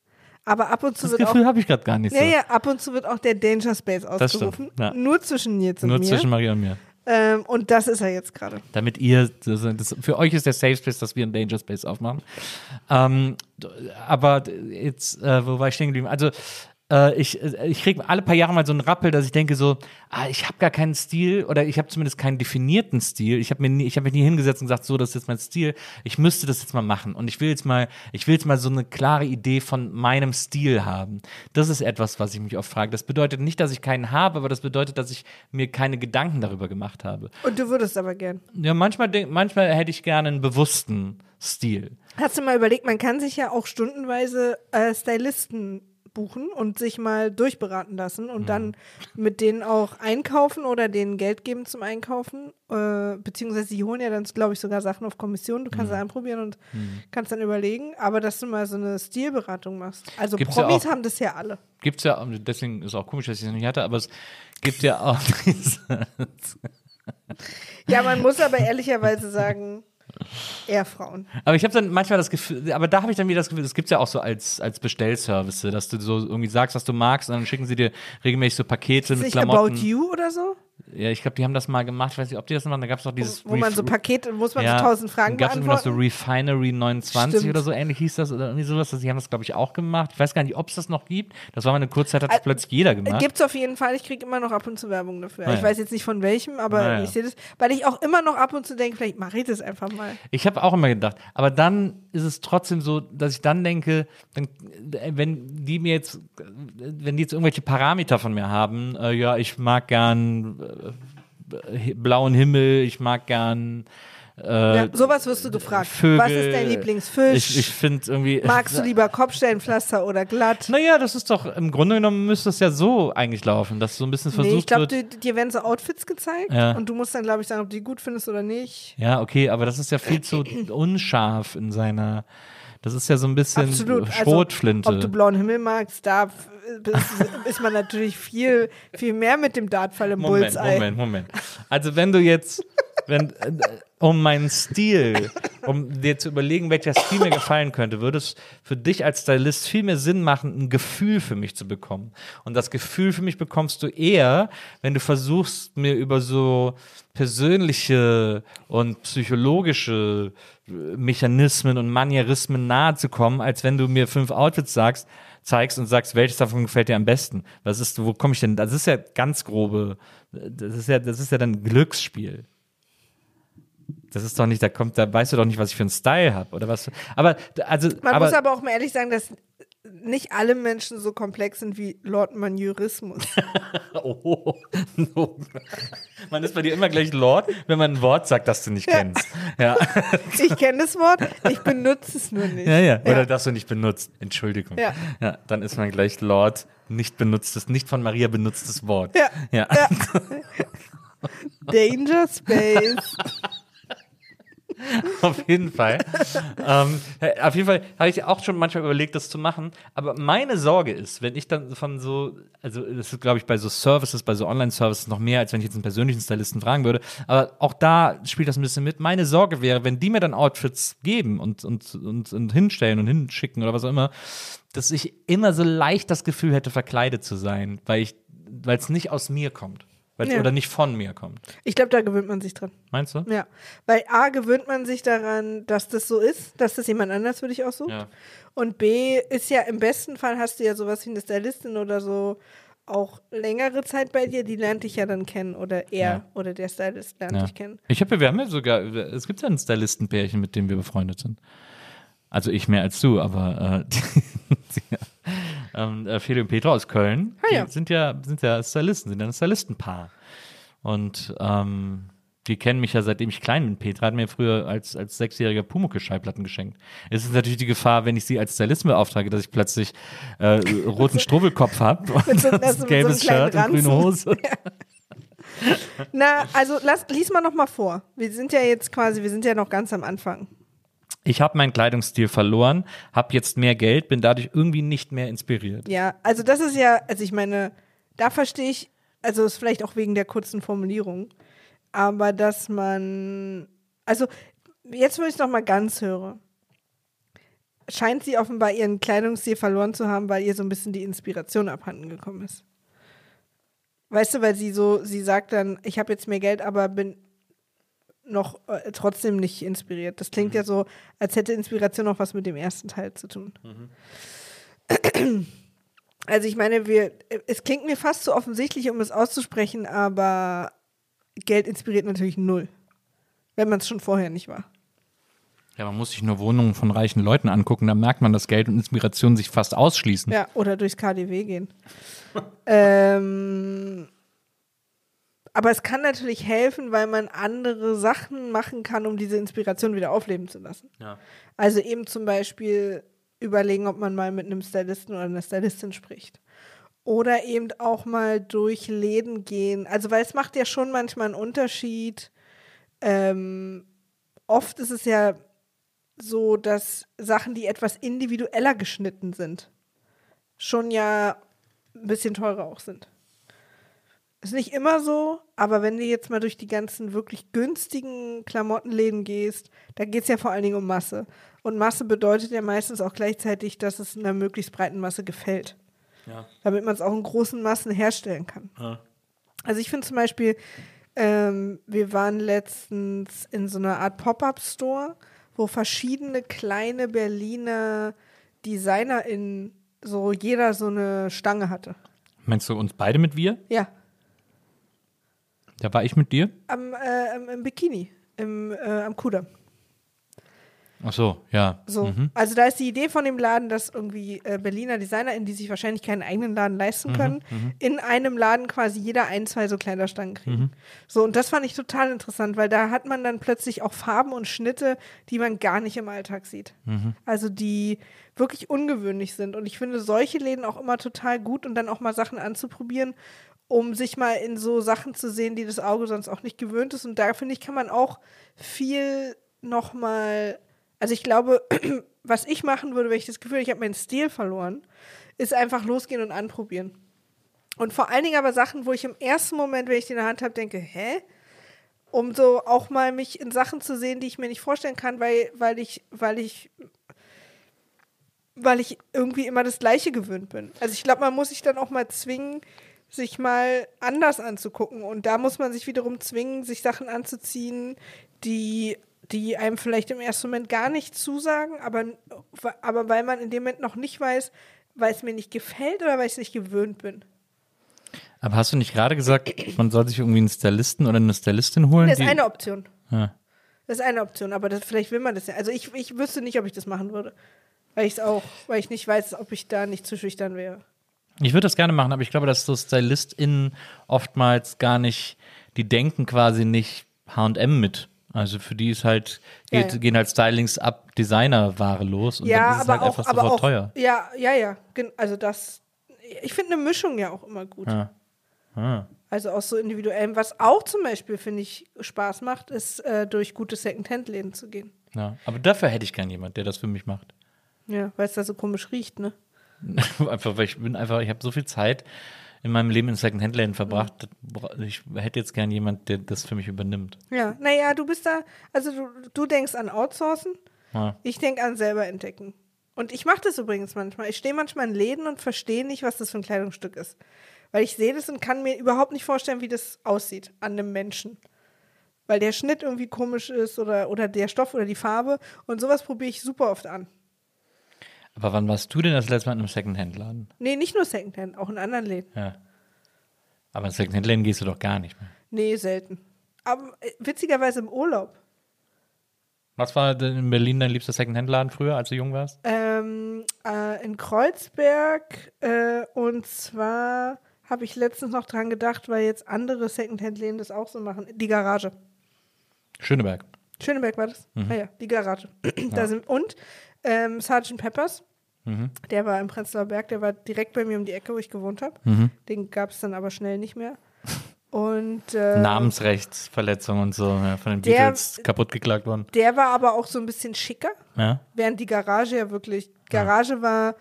aber ab und zu Das wird auch Gefühl habe ich gerade gar nicht so. Ja, ja, ab und zu wird auch der Danger Space Das stimmt, ausgerufen. ja. Nur zwischen Nils und Nur mir. zwischen Maria und mir. Ähm, und das ist er jetzt gerade. damit ihr, das, das, für euch ist der Safe Space, dass wir einen Danger Space aufmachen. Ähm, aber jetzt, äh, wo war ich stehen geblieben? Also, äh, ich, äh, ich kriege alle paar Jahre mal so einen Rappel, dass ich denke so, ah, ich habe gar keinen Stil oder ich habe zumindest keinen definierten Stil. Ich habe mir nie, ich habe mich nie hingesetzt und gesagt, so, das ist jetzt mein Stil. Ich müsste das jetzt mal machen und ich will jetzt mal, ich will jetzt mal so eine klare Idee von meinem Stil haben. Das ist etwas, was ich mich oft frage. Das bedeutet nicht, dass ich keinen habe, aber das bedeutet, dass ich mir keine Gedanken darüber gemacht habe. Und du würdest aber gern. Ja, manchmal, manchmal hätte ich gerne einen bewussten Stil. Hast du mal überlegt, man kann sich ja auch stundenweise äh, Stylisten buchen und sich mal durchberaten lassen und dann mit denen auch einkaufen oder denen Geld geben zum Einkaufen. Äh, beziehungsweise die holen ja dann, glaube ich, sogar Sachen auf Kommission. Du kannst sie anprobieren und kannst dann überlegen. Aber dass du mal so eine Stilberatung machst. Also Gibt's ja Promis auch. haben das ja alle. Gibt's ja, und deswegen ist auch komisch, dass ich es noch nicht hatte, aber es gibt ja auch Ja, man muss aber ehrlicherweise sagen, eher Frauen. Aber ich habe dann manchmal das Gefühl, aber da habe ich dann wieder das Gefühl, das gibt's ja auch so als, als Bestellservice, dass du so irgendwie sagst, was du magst, und dann schicken sie dir regelmäßig so Pakete Ist mit Klamotten. About You oder so? Ja, ich glaube, die haben das mal gemacht. Ich weiß nicht, ob die das machen. Da gab es doch dieses. Wo man so Pakete, muss man ja, so tausend Fragen gab es noch so beantworten. Refinery 29 Stimmt. oder so ähnlich hieß das oder irgendwie sowas. Die haben das, glaube ich, auch gemacht. Ich weiß gar nicht, ob es das noch gibt. Das war mal eine Kurzzeit, hat Ä- plötzlich jeder gemacht. Gibt's auf jeden Fall. Ich kriege immer noch ab und zu Werbung dafür. Ah, ich weiß jetzt nicht von welchem, aber Ah, ja. ich sehe das, weil ich auch immer noch ab und zu denke, vielleicht mache ich das einfach mal. Ich habe auch immer gedacht, aber dann ist es trotzdem so, dass ich dann denke, dann, äh, wenn die mir jetzt, äh, wenn die jetzt irgendwelche Parameter von mir haben, äh, ja, ich mag gern äh, blauen Himmel, ich mag gern äh, ja, sowas wirst du gefragt. Vögel. Was ist dein Lieblingsfisch? Ich, ich finde irgendwie. Magst du lieber Kopfsteinpflaster oder glatt? Naja, das ist doch, im Grunde genommen müsste es ja so eigentlich laufen, dass so ein bisschen versucht Nee, ich glaube, wird. dir werden so Outfits gezeigt Ja. und du musst dann, glaube ich, sagen, ob du die gut findest oder nicht. Ja, okay, aber das ist ja viel zu unscharf in seiner. Das ist ja so ein bisschen Absolut. Schrotflinte. Also, ob du blauen Himmel magst, da ist, ist man natürlich viel, viel mehr mit dem Dartfall im Moment, Bullseye. Moment, Moment. Also wenn du jetzt, wenn, äh, um meinen Stil, um dir zu überlegen, welcher Stil mir gefallen könnte, würde es für dich als Stylist viel mehr Sinn machen, ein Gefühl für mich zu bekommen. Und das Gefühl für mich bekommst du eher, wenn du versuchst, mir über so persönliche und psychologische äh, Mechanismen und Manierismen nahe zu kommen, als wenn du mir fünf Outfits sagst, zeigst und sagst, welches davon gefällt dir am besten. Was ist, wo komme ich denn? Das ist ja ganz grobe, das ist ja, das ist ja dann Glücksspiel. Das ist doch nicht, da kommt, da weißt du doch nicht, was ich für einen Style habe oder was. Aber also, Man aber, muss aber auch mal ehrlich sagen, dass nicht alle Menschen so komplex sind wie Lord Manierismus. oh, no. man ist bei dir immer gleich Lord, wenn man ein Wort sagt, das du nicht kennst. Ja, Ich kenne das Wort, ich benutze es nur nicht. ja, ja. Oder das du nicht benutzt. Entschuldigung. Ja. ja. Dann ist man gleich Lord, nicht benutztes, nicht von Maria benutztes Wort. Ja. ja. Ja. Danger Space. Auf jeden Fall. ähm, auf jeden Fall habe ich auch schon manchmal überlegt, das zu machen. Aber meine Sorge ist, wenn ich dann von so, also das ist, glaube ich, bei so Services, bei so Online-Services noch mehr, als wenn ich jetzt einen persönlichen Stylisten fragen würde. Aber auch da spielt das ein bisschen mit. Meine Sorge wäre, wenn die mir dann Outfits geben und, und, und, und hinstellen und hinschicken oder was auch immer, dass ich immer so leicht das Gefühl hätte, verkleidet zu sein, weil weil es nicht aus mir kommt. Weil es Ja. oder nicht von mir kommt. Ich glaube, da gewöhnt man sich dran. Meinst du? Ja. Weil A, gewöhnt man sich daran, dass das so ist, dass das jemand anders für dich aussucht. Ja. Und B, ist ja im besten Fall hast du ja sowas wie eine Stylistin oder so auch längere Zeit bei dir, die lernt dich ja dann kennen. Oder er Ja. oder der Stylist lernt dich kennen. Ich habe, wir haben ja sogar, es gibt ja ein Stylistenpärchen, mit dem wir befreundet sind. Also ich mehr als du, aber äh, die, die, ähm, äh, Feli und Petra aus Köln, Ah, ja. sind ja sind ja Stylisten, sind ja ein Stylistenpaar. Und ähm, die kennen mich ja seitdem ich klein bin. Petra hat mir früher als, als sechsjähriger Pumuckl-Schallplatten geschenkt. Es ist natürlich die Gefahr, wenn ich sie als Stylisten beauftrage, dass ich plötzlich äh, roten Struwwelkopf habe und so- ein mit so einem gelbes kleinen Shirt und grüne Ranzen. Hose. Na, also lass, lies mal noch mal vor. Wir sind ja jetzt quasi, wir sind ja noch ganz am Anfang. Ich habe meinen Kleidungsstil verloren, habe jetzt mehr Geld, bin dadurch irgendwie nicht mehr inspiriert. Ja, also das ist ja, also ich meine, da verstehe ich, also ist vielleicht auch wegen der kurzen Formulierung, aber dass man, also jetzt, wo ich es noch mal ganz höre, scheint sie offenbar ihren Kleidungsstil verloren zu haben, weil ihr so ein bisschen die Inspiration abhanden gekommen ist. Weißt du, weil sie so, sie sagt dann, ich habe jetzt mehr Geld, aber bin noch äh, trotzdem nicht inspiriert. Das klingt ja so, als hätte Inspiration noch was mit dem ersten Teil zu tun. Also ich meine, wir, es klingt mir fast zu offensichtlich, um es auszusprechen, aber Geld inspiriert natürlich null. Wenn man es schon vorher nicht war. Ja, man muss sich nur Wohnungen von reichen Leuten angucken, dann merkt man, dass Geld und Inspiration sich fast ausschließen. Ja, oder durchs KDW gehen. ähm, aber es kann natürlich helfen, weil man andere Sachen machen kann, um diese Inspiration wieder aufleben zu lassen. Ja. Also eben zum Beispiel überlegen, ob man mal mit einem Stylisten oder einer Stylistin spricht. Oder eben auch mal durch Läden gehen. Also, weil es macht ja schon manchmal einen Unterschied. Ähm, oft ist es ja so, dass Sachen, die etwas individueller geschnitten sind, schon ja ein bisschen teurer auch sind. Ist nicht immer so, aber wenn du jetzt mal durch die ganzen wirklich günstigen Klamottenläden gehst, da geht es ja vor allen Dingen um Masse. Und Masse bedeutet ja meistens auch gleichzeitig, dass es einer möglichst breiten Masse gefällt. Ja. Damit man es auch in großen Massen herstellen kann. Ja. Also ich finde zum Beispiel, ähm, wir waren letztens in so einer Art Pop-Up-Store, wo verschiedene kleine Berliner DesignerInnen so jeder so eine Stange hatte. Meinst du uns beide mit wir? Ja, Da war ich mit dir? am, äh, im, Bikini, im, äh, am Kudamm. Ach so, ja. So. Mhm. Also da ist die Idee von dem Laden, dass irgendwie äh, Berliner DesignerInnen, die sich wahrscheinlich keinen eigenen Laden leisten Mhm, können, in einem Laden quasi jeder ein, zwei so Kleiderstangen kriegen. Mhm. So, und das fand ich total interessant, weil da hat man dann plötzlich auch Farben und Schnitte, die man gar nicht im Alltag sieht. Mhm. Also die wirklich ungewöhnlich sind. Und ich finde solche Läden auch immer total gut und dann auch mal Sachen anzuprobieren, um sich mal in so Sachen zu sehen, die das Auge sonst auch nicht gewöhnt ist. Und da finde ich, kann man auch viel nochmal, also ich glaube, was ich machen würde, wenn ich das Gefühl, ich habe meinen Stil verloren, ist einfach losgehen und anprobieren. Und vor allen Dingen aber Sachen, wo ich im ersten Moment, wenn ich die in der Hand habe, denke, hä? Um so auch mal mich in Sachen zu sehen, die ich mir nicht vorstellen kann, weil, weil ich, weil ich, weil ich irgendwie immer das Gleiche gewöhnt bin. Also ich glaube, man muss sich dann auch mal zwingen, sich mal anders anzugucken. Und da muss man sich wiederum zwingen, sich Sachen anzuziehen, die, die einem vielleicht im ersten Moment gar nicht zusagen, aber, aber weil man in dem Moment noch nicht weiß, weil es mir nicht gefällt oder weil ich es nicht gewöhnt bin. Aber hast du nicht gerade gesagt, man soll sich irgendwie einen Stylisten oder eine Stylistin holen? Das ist eine Option. Ja. Das ist eine Option, aber das, vielleicht will man das ja. Also ich, ich wüsste nicht, ob ich das machen würde. Weil ich es auch, weil ich nicht weiß, ob ich da nicht zu schüchtern wäre. Ich würde das gerne machen, aber ich glaube, dass so StylistInnen oftmals gar nicht, die denken quasi nicht H&M mit. Also für die ist halt, Ja, geht, ja. gehen halt Stylings ab Designerware los und ja, dann ist es halt auch, einfach sofort auch, teuer. Ja, ja, ja. Also das, ich finde eine Mischung ja auch immer gut. Ja. Ah. Also aus so individuellem. Was auch zum Beispiel, finde ich, Spaß macht, ist äh, durch gute Secondhand-Läden zu gehen. Ja. Aber dafür hätte ich gern jemand, der das für mich macht. Ja, weil es da so komisch riecht, ne? einfach, weil ich bin einfach, ich habe so viel Zeit in meinem Leben in Secondhand-Läden verbracht. bra- Ich hätte jetzt gern jemand, der das für mich übernimmt. Ja, naja, du bist da, also du, du denkst an Outsourcen, Ja. ich denke an selber entdecken. Und ich mache das übrigens manchmal. Ich stehe manchmal in Läden und verstehe nicht, was das für ein Kleidungsstück ist. Weil ich sehe das und kann mir überhaupt nicht vorstellen, wie das aussieht an einem Menschen. Weil der Schnitt irgendwie komisch ist oder, oder der Stoff oder die Farbe. Und sowas probiere ich super oft an. Aber wann warst du denn das letzte Mal in einem Secondhand-Laden? Nee, nicht nur Secondhand, auch in anderen Läden. Ja. Aber in Secondhand-Läden gehst du doch gar nicht mehr. Nee, selten. Aber äh, witzigerweise im Urlaub. Was war denn in Berlin dein liebster Secondhand-Laden früher, als du jung warst? Ähm, äh, in Kreuzberg. Äh, und zwar habe ich letztens noch dran gedacht, weil jetzt andere Secondhand-Läden das auch so machen. Die Garage. Schöneberg. Schöneberg war das? Ah ja, die Garage. da sind, und ähm, Sgt. Peppers. Der war im Prenzlauer Berg, der war direkt bei mir um die Ecke, wo ich gewohnt habe. Den gab es dann aber schnell nicht mehr. Und äh, Namensrechtsverletzung und so, ja, von den Der- Beatles kaputt geklagt worden. der war aber auch so ein bisschen schicker. Ja. Während die Garage ja wirklich, Garage war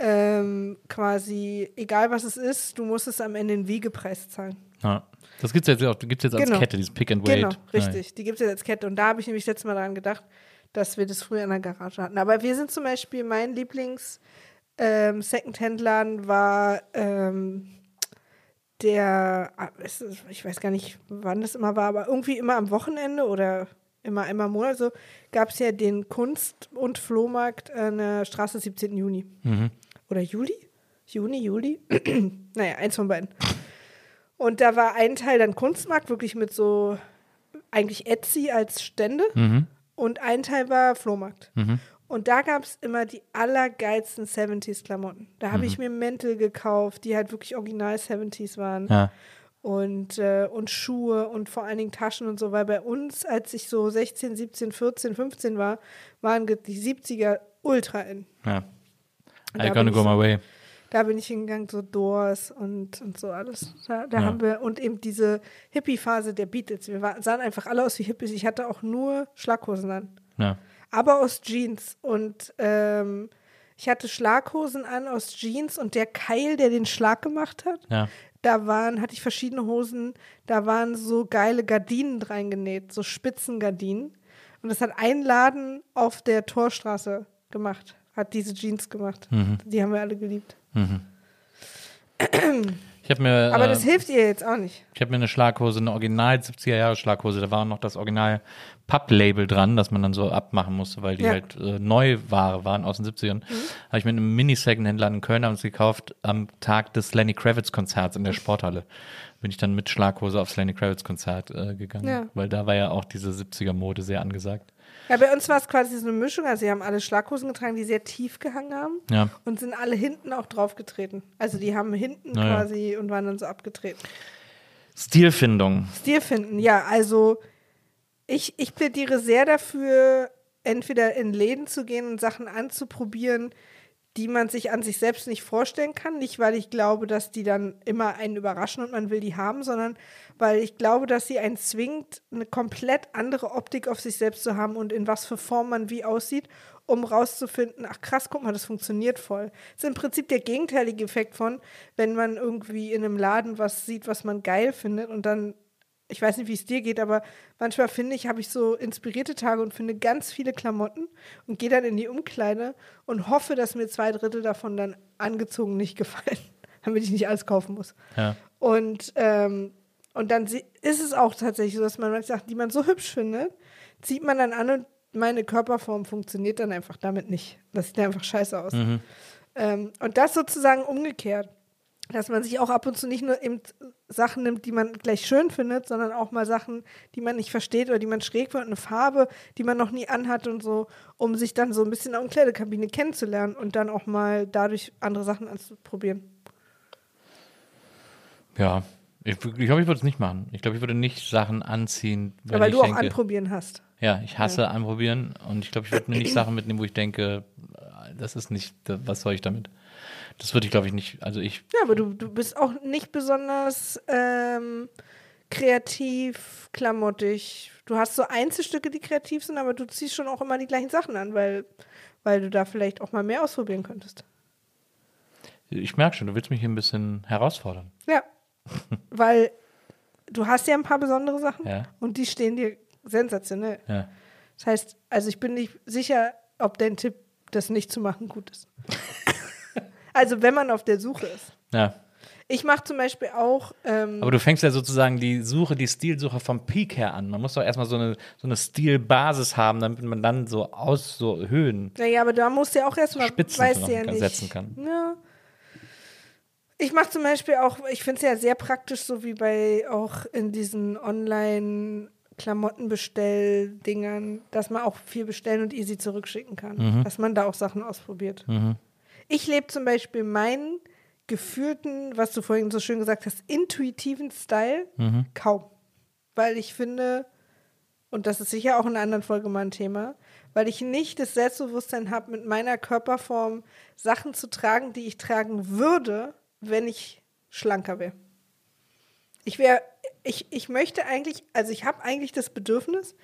ähm, quasi, egal was es ist, du musst es am Ende in Wiegepreis zahlen. ja. Das gibt's jetzt, auch- gibt's jetzt als Genau. Kette, dieses Pick and Wait. Genau, richtig. Die gibt es ja als Kette. Und da habe ich nämlich letztes Mal daran gedacht, dass wir das früher in der Garage hatten. Aber wir sind zum Beispiel, mein Lieblings ähm, Secondhand-Laden war ähm, der, ah, ich weiß gar nicht, wann das immer war, aber irgendwie immer am Wochenende oder immer einmal im Monat so, gab es ja den Kunst- und Flohmarkt an der Straße 17. Juni. Oder Juli? Juni, Juli? naja, eins von beiden. Und da war ein Teil dann Kunstmarkt, wirklich mit so eigentlich Etsy als Stände. Und ein Teil war Flohmarkt. Und da gab es immer die allergeilsten 70s-Klamotten. Da habe ich mir Mäntel gekauft, die halt wirklich original 70s waren. Ja. Und, äh, und Schuhe und vor allen Dingen Taschen und so. Weil bei uns, als ich so 16, 17, 14, 15 war, waren die 70er ultra in. ja. I ich go my way. Da bin ich hingegangen, so Doors und, und so alles. Da, da Ja. haben wir, und eben diese Hippie-Phase der Beatles. Wir waren, sahen einfach alle aus wie Hippies. Ich hatte auch nur Schlaghosen an. Ja. Aber aus Jeans. Und ähm, ich hatte Schlaghosen an aus Jeans und der Keil, der den Schlag gemacht hat, Ja. da waren, hatte ich verschiedene Hosen, da waren so geile Gardinen dran genäht, so Spitzengardinen. Und das hat ein Laden auf der Torstraße gemacht, hat diese Jeans gemacht. Die haben wir alle geliebt. Ich habe mir, Aber äh, das hilft ihr jetzt auch nicht. ich hab mir eine Schlaghose, eine Original 70er Jahre Schlaghose, da war noch das Original Papp-Label dran, das man dann so abmachen musste, weil die Ja. halt äh, Neuware waren aus den 70ern. Habe ich mir in einem Mini-Secondhand-Laden in Köln abends gekauft, am Tag des Lenny Kravitz-Konzerts in der Sporthalle. Bin ich dann mit Schlaghose aufs Lenny Kravitz-Konzert äh, gegangen, Ja. weil da war ja auch diese 70er-Mode sehr angesagt. Ja, bei uns war es quasi so eine Mischung. Also, sie haben alle Schlaghosen getragen, die sehr tief gehangen haben. Ja. Und sind alle hinten auch draufgetreten. Also, die haben hinten Na ja. quasi und waren dann so abgetreten. Stilfindung. Stil finden, ja, also ich, ich plädiere sehr dafür, entweder in Läden zu gehen und Sachen anzuprobieren, die man sich an sich selbst nicht vorstellen kann. Nicht, weil ich glaube, dass die dann immer einen überraschen und man will die haben, sondern weil ich glaube, dass sie einen zwingt, eine komplett andere Optik auf sich selbst zu haben und in was für Form man wie aussieht, um rauszufinden, ach krass, guck mal, das funktioniert voll. Das ist im Prinzip der gegenteilige Effekt von, wenn man irgendwie in einem Laden was sieht, was man geil findet und dann ich weiß nicht, wie es dir geht, aber manchmal finde ich, habe ich so inspirierte Tage und finde ganz viele Klamotten und gehe dann in die Umkleide und hoffe, dass mir zwei Drittel davon dann angezogen nicht gefallen, damit ich nicht alles kaufen muss. Ja. Und, ähm, und dann ist es auch tatsächlich so, dass man manche Sachen, die man so hübsch findet, zieht man dann an und meine Körperform funktioniert dann einfach damit nicht. Das sieht einfach scheiße aus. Ähm, und das sozusagen umgekehrt. Dass man sich auch ab und zu nicht nur eben Sachen nimmt, die man gleich schön findet, sondern auch mal Sachen, die man nicht versteht oder die man schräg findet, eine Farbe, die man noch nie anhat und so, um sich dann so ein bisschen in der Umkleidekabine kennenzulernen und dann auch mal dadurch andere Sachen anzuprobieren. Ja. Ich, ich glaube, ich würde es nicht machen. Ich glaube, ich würde nicht Sachen anziehen, wenn Ja, weil du auch denke, anprobieren hast. Ja, ich hasse anprobieren und ich glaube, ich würde mir nicht Sachen mitnehmen, wo ich denke, das ist nicht, was soll ich damit? Das würde ich, glaube ich, nicht, also ich, Ja, aber du, du bist auch nicht besonders ähm, kreativ, klamottig. Du hast so Einzelstücke, die kreativ sind, aber du ziehst schon auch immer die gleichen Sachen an, weil, weil du da vielleicht auch mal mehr ausprobieren könntest. ich merke schon, du willst mich hier ein bisschen herausfordern. Ja, weil du hast ja ein paar besondere Sachen Ja. und die stehen dir sensationell. Ja. Das heißt, also ich bin nicht sicher, ob dein Tipp, das nicht zu machen, gut ist. also wenn man auf der Suche ist. Ja. Ich mache zum Beispiel auch. Ähm, Aber du fängst ja sozusagen die Suche, die Stilsuche vom Peak her an. Man muss doch erstmal so eine, so eine Stilbasis haben, damit man dann so aus, so Höhen naja, aber da musst du ja auch erstmal. Spitzen weißt du ja nicht. setzen kann. Ja. Ich mache zum Beispiel auch, ich finde es ja sehr praktisch, so wie bei auch in diesen Online-Klamottenbestell-Dingern, dass man auch viel bestellen und easy zurückschicken kann. Mhm. Dass man da auch Sachen ausprobiert. Ich lebe zum Beispiel meinen gefühlten, was du vorhin so schön gesagt hast, intuitiven Style Mhm. kaum. Weil ich finde, und das ist sicher auch in einer anderen Folge mal ein Thema, weil ich nicht das Selbstbewusstsein habe, mit meiner Körperform Sachen zu tragen, die ich tragen würde, wenn ich schlanker wäre. Ich wäre, ich, ich möchte eigentlich, also ich habe eigentlich das Bedürfnis,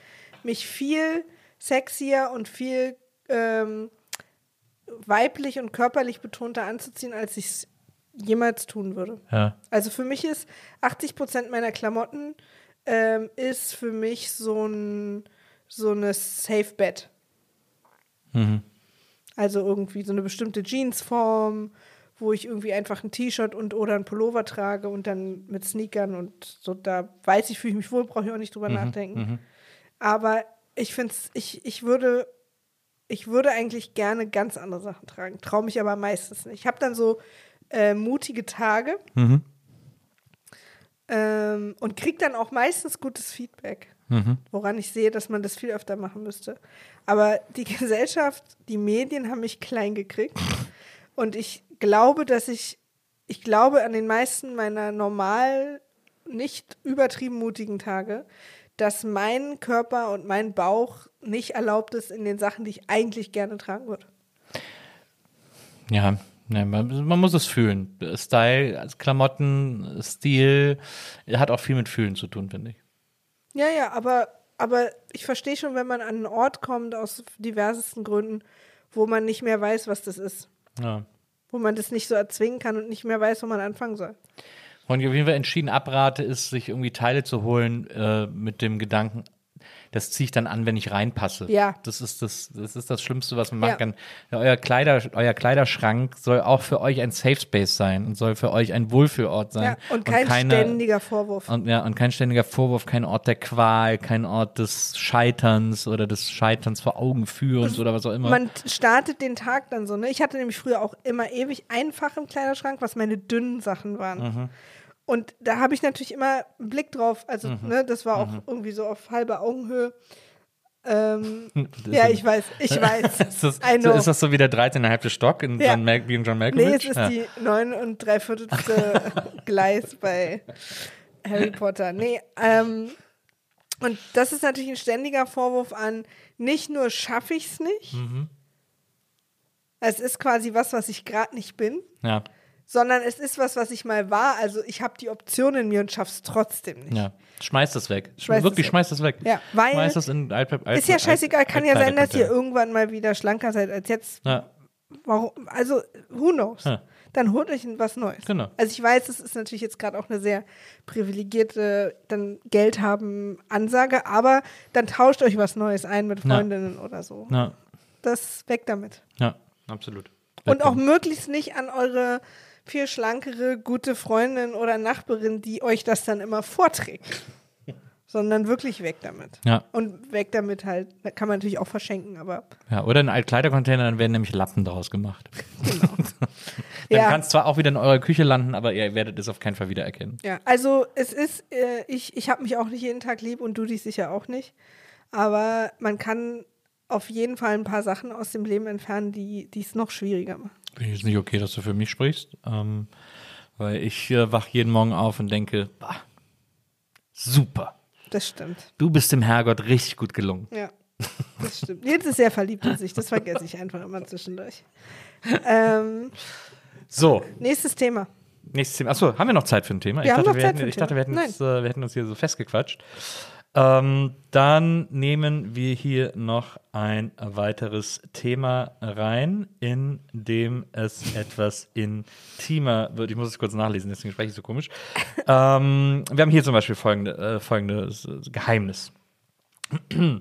mich viel sexier und viel ähm, weiblich und körperlich betonter anzuziehen, als ich es jemals tun würde. Ja. Also für mich ist 80 Prozent meiner Klamotten ähm, ist für mich so ein so eine Safe Bet. Also irgendwie so eine bestimmte Jeansform, wo ich irgendwie einfach ein T-Shirt und oder ein Pullover trage und dann mit Sneakern und so da weiß ich, fühle ich mich wohl, brauche ich auch nicht drüber nachdenken. Aber ich finde ich, ich würde ich würde eigentlich gerne ganz andere Sachen tragen, traue mich aber meistens nicht. Ich habe dann so äh, mutige Tage ähm, und kriege dann auch meistens gutes Feedback, woran ich sehe, dass man das viel öfter machen müsste. Aber die Gesellschaft, die Medien haben mich klein gekriegt und ich glaube, dass ich, ich glaube an den meisten meiner normal nicht übertrieben mutigen Tage, dass mein Körper und mein Bauch nicht erlaubt ist in den Sachen, die ich eigentlich gerne tragen würde. Ja, ne, man, man muss es fühlen. Style, Klamotten, Stil, hat auch viel mit Fühlen zu tun, finde ich. Ja, ja, aber, aber ich verstehe schon, wenn man an einen Ort kommt, aus diversesten Gründen, wo man nicht mehr weiß, was das ist. Ja. Wo man das nicht so erzwingen kann und nicht mehr weiß, wo man anfangen soll. Und ich auf jeden Fall entschieden abrate, ist, sich irgendwie Teile zu holen äh, mit dem Gedanken, das ziehe ich dann an, wenn ich reinpasse. Ja. Das ist das, das ist das Schlimmste, was man machen Ja. kann. Euer, Kleider, euer Kleiderschrank soll auch für euch ein Safe Space sein und soll für euch ein Wohlfühlort sein. Ja, und kein keine, ständiger Vorwurf. Und, ja, und kein ständiger Vorwurf, kein Ort der Qual, kein Ort des Scheiterns oder des Scheiterns vor Augen führens oder was auch immer. Man startet den Tag dann so, ne? Ich hatte nämlich früher auch immer ewig einfach im Kleiderschrank, was meine dünnen Sachen waren. Mhm. Und da habe ich natürlich immer einen Blick drauf. Also, Mhm. ne, das war auch irgendwie so auf halber Augenhöhe. Ähm, ja, ich weiß, ich weiß. ist, das, so, ist das so wie der 13,5. Stock in Ja. John, Mal John Malkovich? Nee, es ist ja. die neun und dreiviertelste Gleis bei Harry Potter. Nee, ähm, und das ist natürlich ein ständiger Vorwurf an, nicht nur schaffe ich es nicht, Mhm. es ist quasi was, was ich gerade nicht bin, ja, sondern es ist was, was ich mal war. Also ich habe die Option in mir und schaff's trotzdem nicht. ja. Schmeiß das weg. Schmeiß Wirklich, das schmeiß das weg. Ja, weil- Schmeiß das in Alt, Alt, Ist ja scheißegal, kann ja sein, dass ihr irgendwann mal wieder schlanker seid als jetzt. Ja, Warum? Also, who knows? Ja. Dann holt euch was Neues. Genau. Also ich weiß, es ist natürlich jetzt gerade auch eine sehr privilegierte, dann Geld haben Ansage, aber dann tauscht euch was Neues ein mit Ja. Freundinnen oder so. ja, Das weg damit. ja, absolut. Und auch möglichst nicht an eure viel schlankere, gute Freundin oder Nachbarin, die euch das dann immer vorträgt. Sondern wirklich weg damit. Ja. Und weg damit halt, da kann man natürlich auch verschenken, aber Ja, oder in Altkleidercontainer, dann werden nämlich Lappen daraus gemacht. dann Ja. kann es zwar auch wieder in eurer Küche landen, aber ihr werdet es auf keinen Fall wiedererkennen. Ja, also es ist, äh, ich, ich habe mich auch nicht jeden Tag lieb und du dich sicher auch nicht. Aber man kann auf jeden Fall ein paar Sachen aus dem Leben entfernen, die die es noch schwieriger machen. Finde ich jetzt nicht okay, dass du für mich sprichst, ähm, weil ich äh, wach jeden Morgen auf und denke, bah, super, Das stimmt. du bist dem Herrgott richtig gut gelungen. Ja, das stimmt. Jetzt ist sehr verliebt in sich, das vergesse ich einfach immer zwischendurch. Ähm, So, nächstes Thema. nächstes Thema. Achso, haben wir noch Zeit für ein Thema? Wir haben noch wir hätten, für ein ich dachte, wir hätten, uns, äh, wir hätten uns hier so festgequatscht. Ähm, dann nehmen wir hier noch ein weiteres Thema rein, in dem es etwas intimer wird. Ich muss es kurz nachlesen, deswegen spreche ich so komisch. ähm, wir haben hier zum Beispiel folgende, äh, folgendes Geheimnis.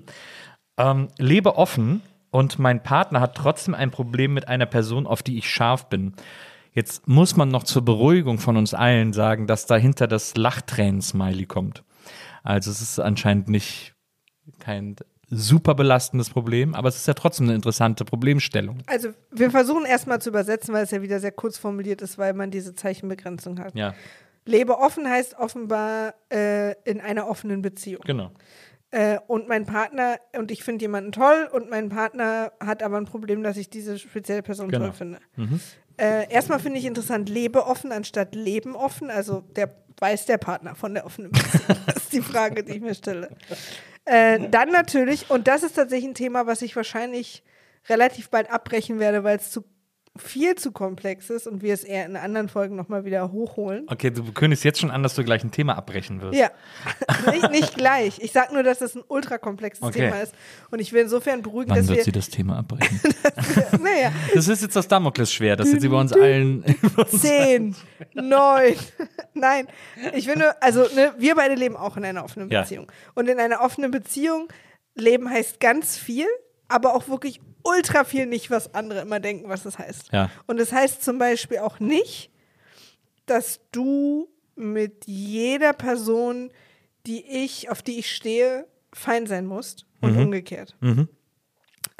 ähm, lebe offen und mein Partner hat trotzdem ein Problem mit einer Person, auf die ich scharf bin. Jetzt muss man noch zur Beruhigung von uns allen sagen, dass dahinter das Lachtränen-Smiley kommt. Also es ist anscheinend nicht kein super belastendes Problem, aber es ist ja trotzdem eine interessante Problemstellung. Also wir versuchen erstmal zu übersetzen, weil es ja wieder sehr kurz formuliert ist, weil man diese Zeichenbegrenzung hat. Ja, Lebe offen heißt offenbar äh, in einer offenen Beziehung. genau. Äh, und mein Partner, und ich finde jemanden toll, und mein Partner hat aber ein Problem, dass ich diese spezielle Person Genau. toll finde. Äh, erstmal finde ich interessant, lebe offen anstatt leben offen. Also der weiß der Partner von der offenen Beziehung. das ist die Frage, die ich mir stelle. Äh, dann natürlich, und das ist tatsächlich ein Thema, was ich wahrscheinlich relativ bald abbrechen werde, weil es zu viel zu komplex ist und wir es eher in anderen Folgen nochmal wieder hochholen. Okay, du kündigst jetzt schon an, dass du gleich ein Thema abbrechen wirst. Ja, nicht, nicht gleich. Ich sag nur, dass das ein ultrakomplexes Okay. Thema ist. Und ich will insofern beruhigen, Wann dass wird wir. sie das Thema abbrechen? naja, das ist jetzt das Damoklesschwert, das jetzt über uns allen. zehn, neun. Nein, ich will nur, also ne, wir beide leben auch in einer offenen Ja. Beziehung. Und in einer offenen Beziehung leben heißt ganz viel, aber auch wirklich ultra viel nicht, was andere immer denken, was das heißt. Ja. Und es das heißt zum Beispiel auch nicht, dass du mit jeder Person, die ich, auf die ich stehe, fein sein musst und Mhm. umgekehrt.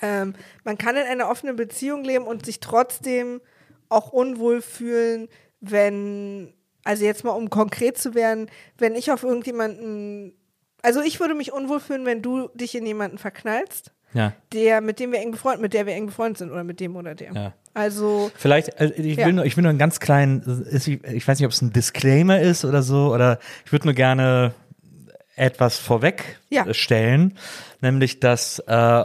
Ähm, man kann in einer offenen Beziehung leben und sich trotzdem auch unwohl fühlen, wenn, also jetzt mal um konkret zu werden, wenn ich auf irgendjemanden, also ich würde mich unwohl fühlen, wenn du dich in jemanden verknallst, Ja. der, mit dem wir eng befreundet, mit der wir eng befreundet sind oder mit dem oder der. Ja. Also, Vielleicht, äh, ich, Ja. will nur, ich will nur einen ganz kleinen, ich, weiß nicht, ob es ein Disclaimer ist oder so, oder ich würde nur gerne etwas vorweg Ja. stellen, nämlich, dass äh,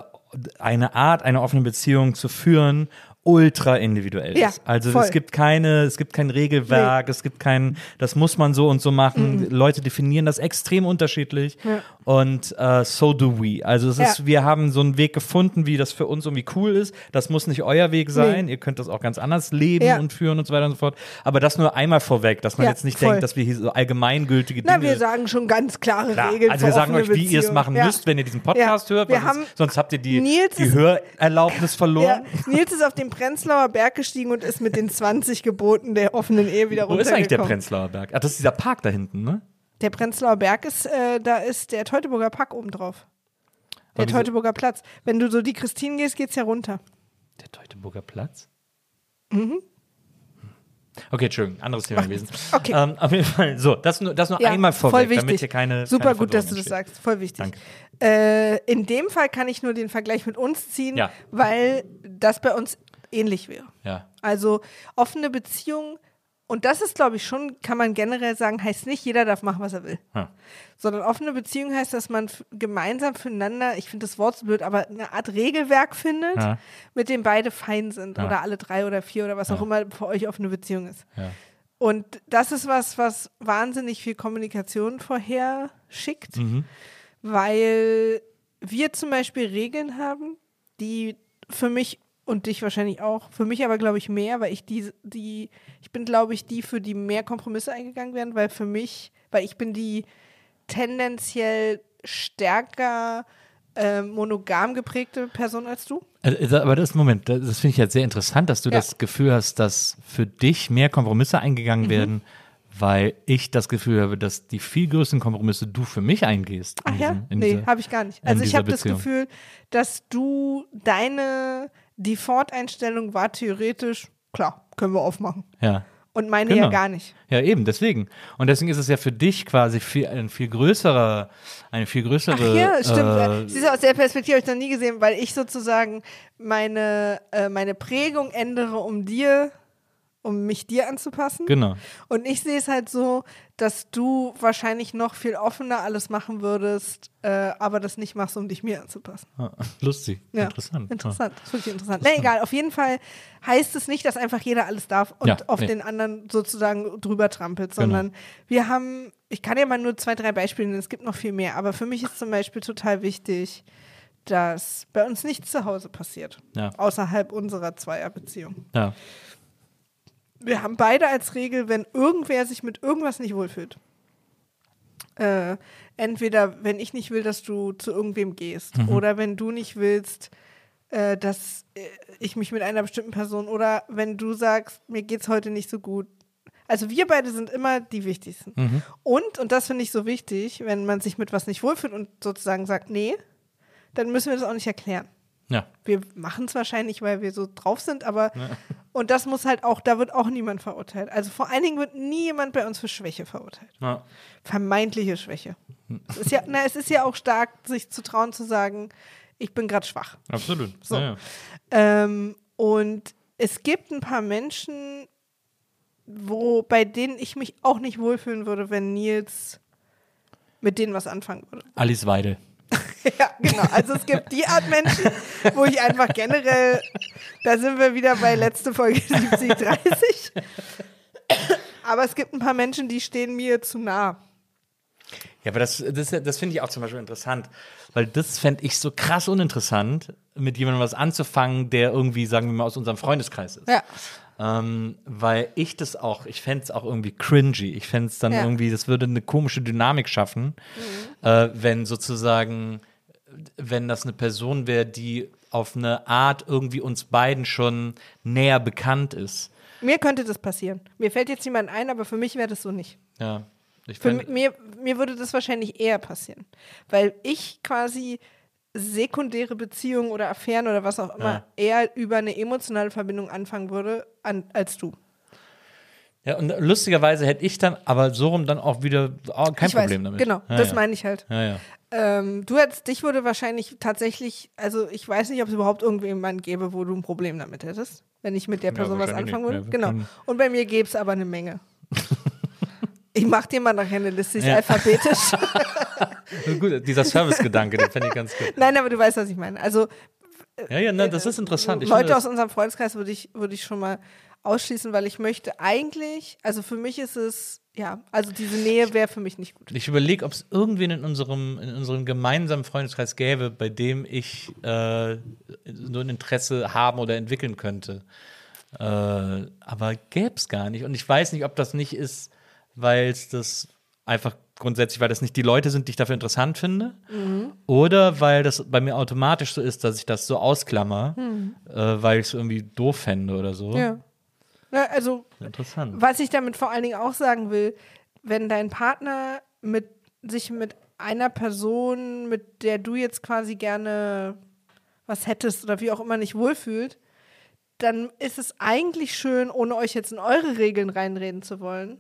eine Art, eine offene Beziehung zu führen, ultra individuell Ja, ist. Also voll. es gibt keine, es gibt kein Regelwerk, es gibt kein, das muss man so und so machen. Leute definieren das extrem unterschiedlich Mhm. Ja. und äh, so do we. Also es ist, Ja. wir haben so einen Weg gefunden, wie das für uns irgendwie cool ist. Das muss nicht euer Weg sein. Ihr könnt das auch ganz anders leben und führen und so weiter und so fort. Aber das nur einmal vorweg, dass man jetzt nicht voll. denkt, dass wir hier so allgemeingültige na, Dinge wir sagen schon ganz klare Klar, Regeln. also wir sagen euch, wie ihr es machen müsst, wenn ihr diesen Podcast hört, sonst, sonst habt ihr die, Nils die ist- Hörerlaubnis verloren. Nils ist auf den Prenzlauer Berg gestiegen und ist mit den 20 Geboten der offenen Ehe wieder Wo ist eigentlich der runtergekommen. Prenzlauer Berg? Ach, das ist dieser Park da hinten, ne? Der Prenzlauer Berg ist, äh, da ist der Teutoburger Park oben drauf. Der Teutoburger Platz. Wenn du so die Christine gehst, geht's ja runter. Der Teutoburger Platz? Mhm. Okay, Entschuldigung, anderes Thema gewesen. Okay. Ähm, auf jeden Fall, so, das nur, das nur Ja, einmal voll vorweg, wichtig. damit hier keine. Super keine gut, dass du das entsteht. sagst. Voll wichtig. Äh, in dem Fall kann ich nur den Vergleich mit uns ziehen, Ja. weil das bei uns ähnlich wäre. Ja. Also offene Beziehung, und das ist, glaube ich, schon, kann man generell sagen, heißt nicht, jeder darf machen, was er will. Ja. Sondern offene Beziehung heißt, dass man gemeinsam füreinander, ich finde das Wort so blöd, aber eine Art Regelwerk findet, Ja. mit dem beide fein sind. Ja. Oder alle drei oder vier oder was auch immer für euch offene Beziehung ist. Und das ist was, was wahnsinnig viel Kommunikation vorher schickt, Mhm. weil wir zum Beispiel Regeln haben, die für mich und dich wahrscheinlich auch, für mich aber glaube ich mehr, weil ich die, die, ich bin glaube ich die, für die mehr Kompromisse eingegangen werden, weil für mich, weil ich bin die tendenziell stärker äh, monogam geprägte Person als du. Also, aber das Moment, das das finde ich jetzt sehr interessant, dass du Ja. das Gefühl hast, dass für dich mehr Kompromisse Mhm. eingegangen werden, weil ich das Gefühl habe, dass die viel größeren Kompromisse du für mich eingehst. in Ach ja? diesem- Nee, habe ich gar nicht. Also ich habe das. Gefühl, dass du deine Default-Einstellung war theoretisch, klar, können wir aufmachen. Ja. Und meine Genau. ja gar nicht. Ja, eben, deswegen. Und deswegen ist es ja für dich quasi viel, ein viel größerer, eine viel größere. Ach ja, stimmt. Äh, Siehst du, aus der Perspektive habe ich noch nie gesehen, weil ich sozusagen meine, äh, meine Prägung ändere, um dir, um mich dir anzupassen. genau. Und ich sehe es halt so, dass du wahrscheinlich noch viel offener alles machen würdest, äh, aber das nicht machst, um dich mir anzupassen. Ah, Lustig. Ja, Interessant. Interessant, das ist wirklich interessant. Na egal, auf jeden Fall heißt es nicht, dass einfach jeder alles darf und Ja, auf nee. den anderen sozusagen drüber trampelt, sondern wir haben, ich kann ja mal nur zwei, drei Beispiele nennen, es gibt noch viel mehr, aber für mich ist zum Beispiel total wichtig, dass bei uns nichts zu Hause passiert, Ja. außerhalb unserer Zweierbeziehung. Ja. Wir haben beide als Regel, wenn irgendwer sich mit irgendwas nicht wohlfühlt, äh, entweder wenn ich nicht will, dass du zu irgendwem gehst Mhm. oder wenn du nicht willst, äh, dass äh, ich mich mit einer bestimmten Person oder wenn du sagst, mir geht's heute nicht so gut. Also wir beide sind immer die wichtigsten. Mhm. Und, und das finde ich so wichtig, wenn man sich mit was nicht wohlfühlt und sozusagen sagt, nee, dann müssen wir das auch nicht erklären. Ja. Wir machen es wahrscheinlich, weil wir so drauf sind, aber und das muss halt auch, da wird auch niemand verurteilt. Also vor allen Dingen wird nie jemand bei uns für Schwäche verurteilt. ja. Vermeintliche Schwäche. Es ist ja, na, es ist ja auch stark, sich zu trauen zu sagen, ich bin gerade schwach. Absolut. So. Ja, ja. Ähm, und es gibt ein paar Menschen, wo, bei denen ich mich auch nicht wohlfühlen würde, wenn Nils mit denen was anfangen würde. Alice Weidel. Ja, genau. Also es gibt die Art Menschen, wo ich einfach generell, da sind wir wieder bei letzte Folge 70, 30. Aber es gibt ein paar Menschen, die stehen mir zu nah. Ja, aber das, das, das finde ich auch zum Beispiel interessant, weil das fände ich so krass uninteressant, mit jemandem was anzufangen, der irgendwie, sagen wir mal, aus unserem Freundeskreis ist. Ja. Ähm, weil ich das auch, ich fände es auch irgendwie cringy. Ich fände es dann Ja. irgendwie, das würde eine komische Dynamik schaffen, äh, wenn sozusagen, wenn das eine Person wäre, die auf eine Art irgendwie uns beiden schon näher bekannt ist. Mir könnte das passieren. Mir fällt jetzt niemand ein, aber für mich wäre das so nicht. Ja. Ich Für mir, mir würde das wahrscheinlich eher passieren. Weil ich quasi sekundäre Beziehungen oder Affären oder was auch immer Ja. eher über eine emotionale Verbindung anfangen würde an, als du. ja, und lustigerweise hätte ich dann aber so rum dann auch wieder auch kein ich weiß, Problem damit. Genau, ja, das ja. meine ich halt. Ja. Ähm, du hättest, dich würde wahrscheinlich tatsächlich, also ich weiß nicht, ob es überhaupt irgendjemanden gäbe, wo du ein Problem damit hättest, wenn ich mit der Person was anfangen würde. Genau. Und bei mir gäbe es aber eine Menge. ich mach dir mal nachher eine Liste, die ist Ja. alphabetisch. Gut, dieser Service-Gedanke, den fände ich ganz gut. Nein, aber du weißt, was ich meine. Also Ja, ja, nein, das ist interessant. Ich Leute finde aus unserem Freundeskreis würde ich, würde ich schon mal ausschließen, weil ich möchte eigentlich, also für mich ist es, ja, also diese Nähe wäre für mich nicht gut. ich überlege, ob es irgendwen in unserem, in unserem gemeinsamen Freundeskreis gäbe, bei dem ich äh, so ein Interesse haben oder entwickeln könnte. Äh, aber gäbe es gar nicht. Und ich weiß nicht, ob das nicht ist, weil es das einfach grundsätzlich, weil das nicht die Leute sind, die ich dafür interessant finde. Oder weil das bei mir automatisch so ist, dass ich das so ausklammer, äh, weil ich es irgendwie doof fände oder so. Ja. Na, also Interessant. Was ich damit vor allen Dingen auch sagen will, wenn dein Partner mit sich mit einer Person, mit der du jetzt quasi gerne was hättest oder wie auch immer nicht wohlfühlt, dann ist es eigentlich schön, ohne euch jetzt in eure Regeln reinreden zu wollen,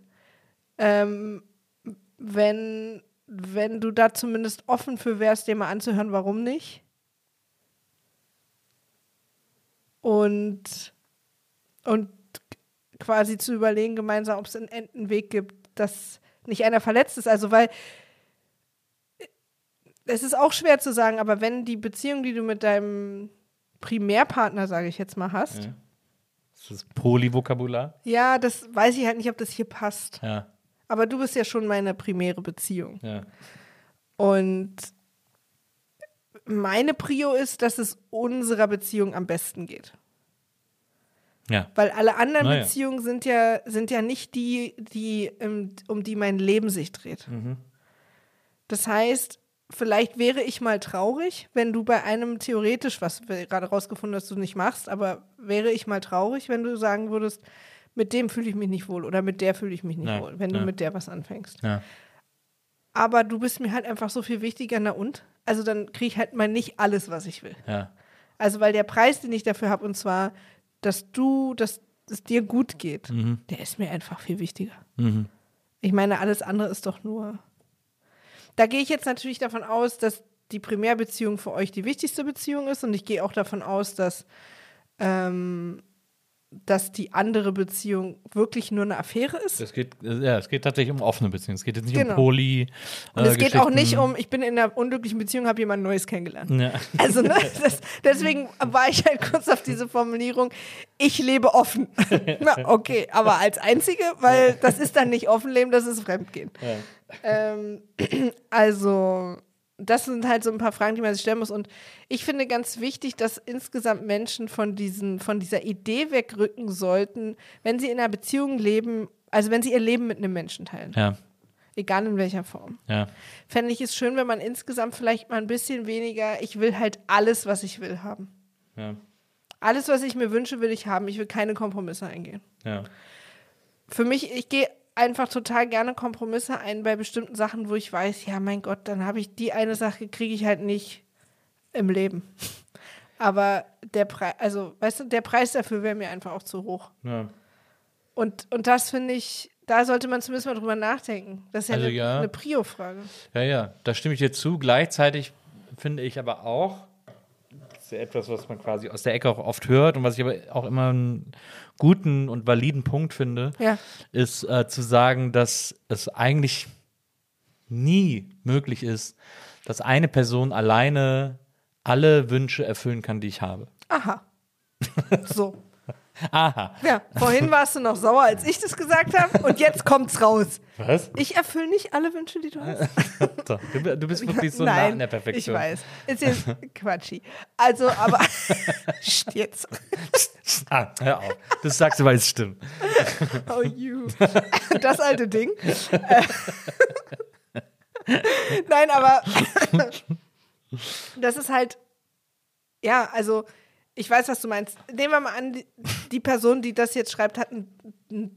ähm, wenn, wenn du da zumindest offen für wärst, dir mal anzuhören, warum nicht. Und, und quasi zu überlegen gemeinsam, ob es einen, einen Weg gibt, dass nicht einer verletzt ist. Also weil äh, es ist auch schwer zu sagen, aber wenn die Beziehung, die du mit deinem Primärpartner, sage ich jetzt mal, hast, Ja. Das ist Polyvokabular. ja, das weiß ich halt nicht, ob das hier passt. Ja, Aber du bist ja schon meine primäre Beziehung. ja. Und meine Prio ist, dass es unserer Beziehung am besten geht. Ja. Weil alle anderen Na ja. Beziehungen sind ja, sind ja nicht die, die, ähm, um die mein Leben sich dreht. Mhm. Das heißt, vielleicht wäre ich mal traurig, wenn du bei einem theoretisch, was wir gerade rausgefunden hast, du nicht machst, aber wäre ich mal traurig, wenn du sagen würdest, mit dem fühle ich mich nicht wohl oder mit der fühle ich mich nicht Ja, wohl, wenn du ja. mit der was anfängst. ja. Aber du bist mir halt einfach so viel wichtiger, na und? Also dann kriege ich halt mal nicht alles, was ich will. Also weil der Preis, den ich dafür habe, und zwar, dass du, dass es dir gut geht, Mhm. der ist mir einfach viel wichtiger. Ich meine, alles andere ist doch nur. Da gehe ich jetzt natürlich davon aus, dass die Primärbeziehung für euch die wichtigste Beziehung ist und ich gehe auch davon aus, dass, ähm, dass die andere Beziehung wirklich nur eine Affäre ist. Es geht, ja, es geht tatsächlich um offene Beziehungen. Es geht jetzt nicht Genau. um Poly. Und äh, es geht auch nicht um, ich bin in einer unglücklichen Beziehung, habe jemand Neues kennengelernt. Ja. Also ne, das, deswegen war ich halt kurz auf diese Formulierung, ich lebe offen. Na, okay, aber als Einzige, weil das ist dann nicht Offenleben, das ist Fremdgehen. Ähm, also, das sind halt so ein paar Fragen, die man sich stellen muss. Und ich finde ganz wichtig, dass insgesamt Menschen von, diesen, von dieser Idee wegrücken sollten, wenn sie in einer Beziehung leben, also wenn sie ihr Leben mit einem Menschen teilen, Ja, egal in welcher Form ja. fände ich es schön, wenn man insgesamt vielleicht mal ein bisschen weniger, ich will halt alles, was ich will haben. Ja. Alles, was ich mir wünsche, will ich haben. Ich will keine Kompromisse eingehen. Ja. Für mich, ich gehe einfach total gerne Kompromisse ein bei bestimmten Sachen, wo ich weiß, ja, mein Gott, dann habe ich die eine Sache, kriege ich halt nicht im Leben. Aber der Preis, also, weißt du, der Preis dafür wäre mir einfach auch zu hoch. ja. Und, und das finde ich, da sollte man zumindest mal drüber nachdenken. Das ist ja Also eine, ja. eine Prio-Frage. Ja, ja, da stimme ich dir zu. Gleichzeitig finde ich aber auch, ist etwas, was man quasi aus der Ecke auch oft hört und was ich aber auch immer einen guten und validen Punkt finde, Ja. ist äh, zu sagen, dass es eigentlich nie möglich ist, dass eine Person alleine alle Wünsche erfüllen kann, die ich habe. Aha. So. Aha. Ja, vorhin warst du noch sauer, als ich das gesagt habe und jetzt kommt's raus. Was? Ich erfülle nicht alle Wünsche, die du hast. So, du, du bist wirklich so nah Nein, an der Perfektion. ich weiß. Ist jetzt quatschi. Also, aber jetzt. Ah, hör auf. Das sagst du, weil es stimmt. Oh, you. Das alte Ding. Nein, aber das ist halt, ja, also ich weiß, was du meinst. Nehmen wir mal an, die, die Person, die das jetzt schreibt, hat ein, ein,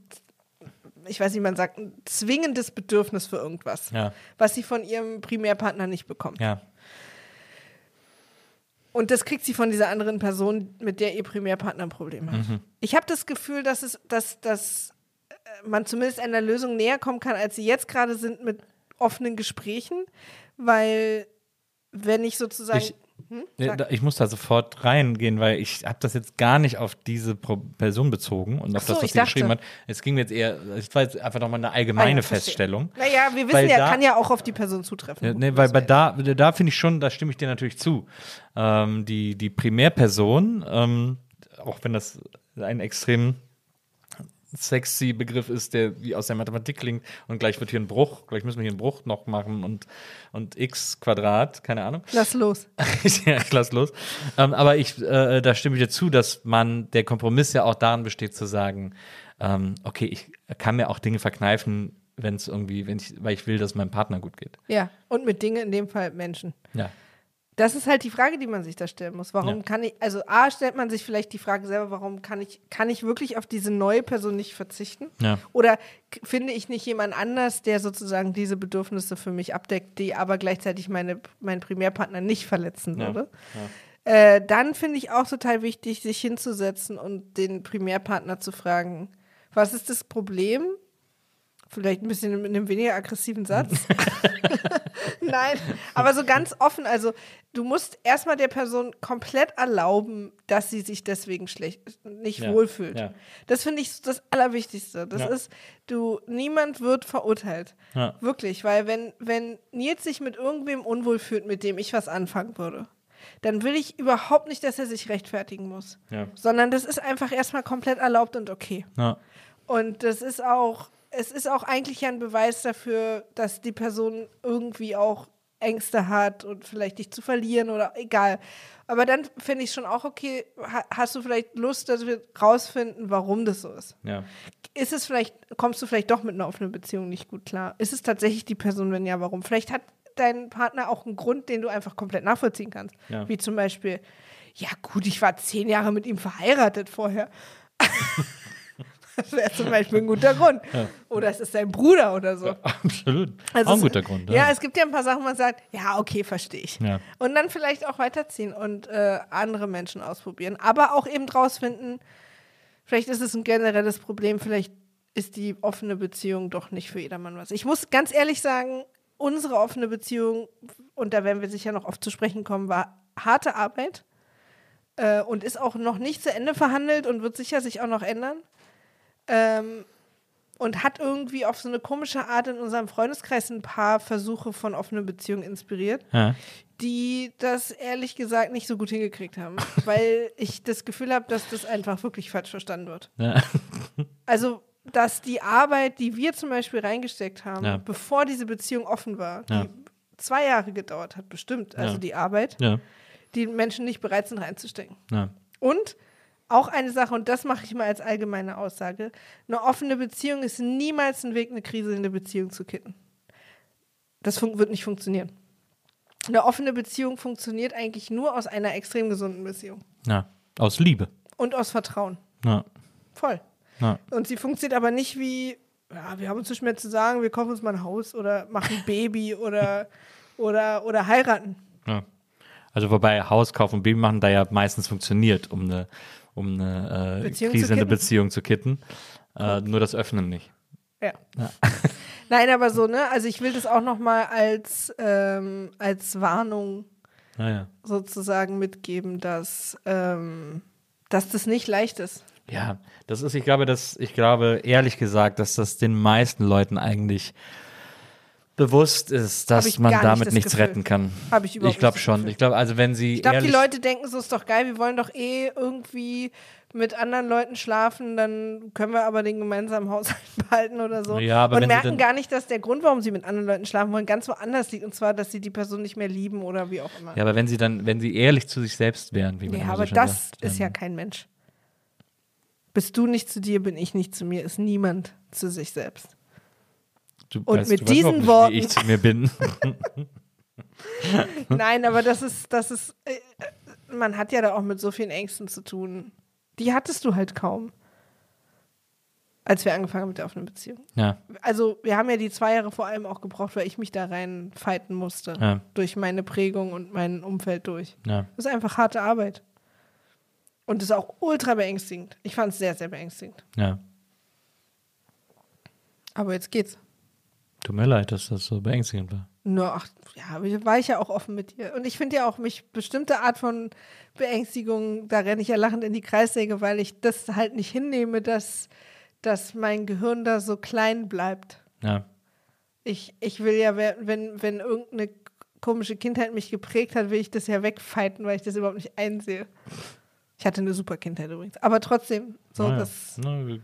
ich weiß nicht, wie man sagt, ein zwingendes Bedürfnis für irgendwas, Ja. was sie von ihrem Primärpartner nicht bekommt. Ja. Und das kriegt sie von dieser anderen Person, mit der ihr Primärpartner ein Problem hat. Mhm. Ich habe das Gefühl, dass, es, dass, dass äh, man zumindest einer Lösung näher kommen kann, als sie jetzt gerade sind mit offenen Gesprächen, weil wenn ich sozusagen. Ich- hm? Ja, Ich muss da sofort reingehen, weil ich habe das jetzt gar nicht auf diese Pro Person bezogen und auf so, das, was sie geschrieben hat. Es ging mir jetzt eher, es war jetzt einfach nochmal eine Ah allgemeine ja, verstehe. Feststellung. Naja, wir wissen Weil ja, da- kann ja auch auf die Person zutreffen. Ja, nee, weil bei da, da finde ich schon, da stimme ich dir natürlich zu. Ähm, die, die Primärperson, ähm, auch wenn das ein extrem sexy Begriff ist, der wie aus der Mathematik klingt und gleich wird hier ein Bruch, gleich müssen wir hier einen Bruch noch machen und, und x Quadrat, keine Ahnung. Lass los. ja, ich lass los. Ähm, aber ich, äh, da stimme ich dir zu, dass man, der Kompromiss ja auch darin besteht, zu sagen, ähm, okay, ich kann mir auch Dinge verkneifen, wenn es irgendwie, wenn ich, weil ich will, dass es meinem Partner gut geht. Ja, und mit Dingen in dem Fall Menschen. Ja. Das ist halt die Frage, die man sich da stellen muss. Warum Ja. kann ich, also A, stellt man sich vielleicht die Frage selber, warum kann ich, kann ich wirklich auf diese neue Person nicht verzichten? Ja. Oder finde ich nicht jemand anders, der sozusagen diese Bedürfnisse für mich abdeckt, die aber gleichzeitig meine, meinen Primärpartner nicht verletzen Ja. würde? Äh, dann finde ich auch total wichtig, sich hinzusetzen und den Primärpartner zu fragen, was ist das Problem? Vielleicht ein bisschen mit einem weniger aggressiven Satz. Nein, aber so ganz offen. Also, du musst erstmal der Person komplett erlauben, dass sie sich deswegen schlecht, nicht Ja, wohlfühlt. ja. Das finde ich das Allerwichtigste. Das Ja. ist, du, niemand wird verurteilt. Wirklich, weil wenn, wenn Nils sich mit irgendwem unwohl fühlt, mit dem ich was anfangen würde, dann will ich überhaupt nicht, dass er sich rechtfertigen muss. Sondern das ist einfach erstmal komplett erlaubt und okay. Und das ist auch, es ist auch eigentlich ja ein Beweis dafür, dass die Person irgendwie auch Ängste hat und vielleicht dich zu verlieren oder egal. Aber dann finde ich schon auch okay, ha hast du vielleicht Lust, dass wir rausfinden, warum das so ist? Ja. Ist es vielleicht, kommst du vielleicht doch mit einer offenen Beziehung nicht gut klar? Ist es tatsächlich die Person, wenn ja, warum? Vielleicht hat dein Partner auch einen Grund, den du einfach komplett nachvollziehen kannst. Ja. Wie zum Beispiel, ja gut, ich war zehn Jahre mit ihm verheiratet vorher. das wäre zum Beispiel ein guter Grund. Oder es ist sein Bruder oder so. Absolut. Also auch ein es- guter Grund. Ja. es gibt ja ein paar Sachen, wo man sagt, ja, okay, verstehe ich. Ja. Und dann vielleicht auch weiterziehen und äh, andere Menschen ausprobieren. Aber auch eben rausfinden, vielleicht ist es ein generelles Problem, vielleicht ist die offene Beziehung doch nicht für jedermann was. Ich muss ganz ehrlich sagen, unsere offene Beziehung, und da werden wir sicher noch oft zu sprechen kommen, war harte Arbeit äh, und ist auch noch nicht zu Ende verhandelt und wird sicher sich auch noch ändern. Ähm, und hat irgendwie auf so eine komische Art in unserem Freundeskreis ein paar Versuche von offenen Beziehungen inspiriert, Ja. die das ehrlich gesagt nicht so gut hingekriegt haben, weil ich das Gefühl habe, dass das einfach wirklich falsch verstanden wird. Ja. Also, dass die Arbeit, die wir zum Beispiel reingesteckt haben, Ja. bevor diese Beziehung offen war, die zwei Jahre gedauert hat, bestimmt, also die Arbeit, die Menschen nicht bereit sind reinzustecken. Und auch eine Sache, und das mache ich mal als allgemeine Aussage, eine offene Beziehung ist niemals ein Weg, eine Krise in der Beziehung zu kitten. Das wird nicht funktionieren. Eine offene Beziehung funktioniert eigentlich nur aus einer extrem gesunden Beziehung. Ja. Aus Liebe. Und aus Vertrauen. Ja. Voll. Ja. Und sie funktioniert aber nicht wie, ja, wir haben uns nicht mehr zu sagen, wir kaufen uns mal ein Haus oder machen ein Baby oder, oder, oder heiraten. ja. Also wobei Hauskauf und Baby machen da ja meistens funktioniert, um eine, um eine äh, Beziehung Krise zu in der kitten? Beziehung zu kitten. Äh, nur das Öffnen nicht. Ja. Nein, aber so, ne? Also ich will das auch noch mal als, ähm, als Warnung Naja. sozusagen mitgeben, dass, ähm, dass das nicht leicht ist. Ja, das ist, ich glaube, dass, ich glaube, ehrlich gesagt, dass das den meisten Leuten eigentlich bewusst ist, dass man nicht damit das nichts Gefühl. retten kann. Hab ich überhaupt Ich glaube nicht schon. Gefühl. Ich glaube, also wenn sie Ich glaube, die Leute denken, so ist doch geil, wir wollen doch eh irgendwie mit anderen Leuten schlafen, dann können wir aber den gemeinsamen Haushalt behalten oder so. Ja, aber und merken gar nicht, dass der Grund, warum sie mit anderen Leuten schlafen wollen, ganz woanders liegt. Und zwar, dass sie die Person nicht mehr lieben oder wie auch immer. Ja, aber wenn sie dann, wenn sie ehrlich zu sich selbst wären, wie man Ja, aber so das sagt, ist ja kein Mensch. Bist du nicht zu dir, bin ich nicht zu mir, ist niemand zu sich selbst. Du und weißt, mit du diesen überhaupt Worten- nicht, wie ich zu mir bin. Nein, aber das ist, das ist, äh, man hat ja da auch mit so vielen Ängsten zu tun. Die hattest du halt kaum, als wir angefangen haben mit der offenen Beziehung. ja, Also wir haben ja die zwei Jahre vor allem auch gebraucht, weil ich mich da rein fighten musste. Ja. Durch meine Prägung und mein Umfeld durch. ja. Das ist einfach harte Arbeit. Und das ist auch ultra beängstigend. Ich fand es sehr, sehr beängstigend. Ja. Aber jetzt geht's. Tut mir leid, dass das so beängstigend war. Nur, ach, ja, war ich ja auch offen mit dir. Und ich finde ja auch mich bestimmte Art von Beängstigung, da renne ich ja lachend in die Kreissäge, weil ich das halt nicht hinnehme, dass, dass mein Gehirn da so klein bleibt. Ja. Ich, ich will ja, wenn, wenn irgendeine komische Kindheit mich geprägt hat, will ich das ja wegfighten, weil ich das überhaupt nicht einsehe. Ich hatte eine super Kindheit übrigens. Aber trotzdem, so Naja. das. Na, äh,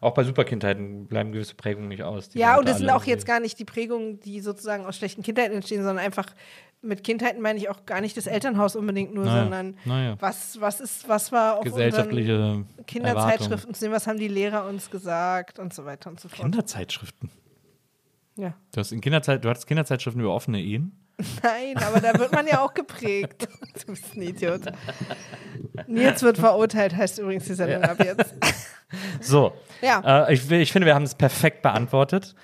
auch bei Superkindheiten bleiben gewisse Prägungen nicht aus. Ja, und das sind auch jetzt gar nicht die Prägungen, die sozusagen aus schlechten Kindheiten entstehen, sondern einfach mit Kindheiten meine ich auch gar nicht das Elternhaus unbedingt nur, Naja, sondern naja. was, was ist, was war auf gesellschaftliche. Kinderzeitschriften zu sehen, was haben die Lehrer uns gesagt und so weiter und so fort. Kinderzeitschriften. Ja. Du hast in Kinderzeit, du hattest Kinderzeitschriften über offene Ehen. Nein, aber da wird man ja auch geprägt. Du bist ein Idiot. Nils wird verurteilt, heißt übrigens die Sendung ab jetzt. So. Ja. Äh, ich, ich finde, wir haben es perfekt beantwortet.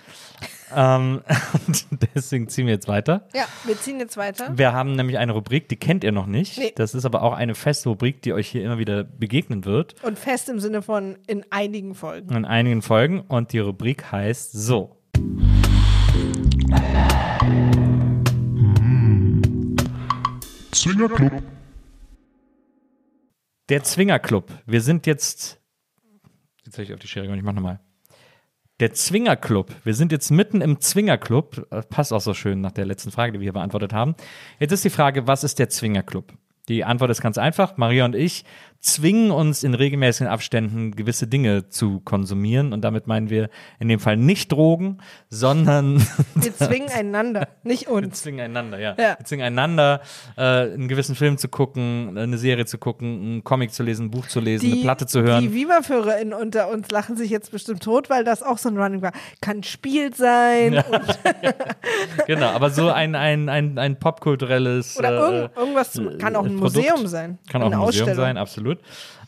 ähm, deswegen ziehen wir jetzt weiter. Ja, wir ziehen jetzt weiter. Wir haben nämlich eine Rubrik, die kennt ihr noch nicht. Nee. Das ist aber auch eine feste Rubrik, die euch hier immer wieder begegnen wird. Und fest im Sinne von in einigen Folgen. In einigen Folgen. Und die Rubrik heißt so. Zwingerclub. Der Zwingerclub. Wir sind jetzt. Jetzt habe ich auf die Schere gegangen, ich mach nochmal. Der Zwingerclub. Wir sind jetzt mitten im Zwingerclub. Äh, Passt auch so schön nach der letzten Frage, die wir hier beantwortet haben. Jetzt ist die Frage, was ist der Zwingerclub? Die Antwort ist ganz einfach. Maria und ich zwingen uns in regelmäßigen Abständen gewisse Dinge zu konsumieren. Und damit meinen wir in dem Fall nicht Drogen, sondern Wir zwingen einander, nicht wir uns. zwingen einander, ja. Ja. Wir zwingen einander, äh, einen gewissen Film zu gucken, eine Serie zu gucken, einen Comic zu lesen, ein Buch zu lesen, eine Platte zu hören. Die Viva-FörerInnen unter uns lachen sich jetzt bestimmt tot, weil das auch so ein Running war. Kann Spiel sein und, genau, aber so ein, ein, ein, ein popkulturelles. oder äh, irgend, irgendwas, kann auch ein Produkt. Museum sein. Kann auch ein Museum sein, absolut.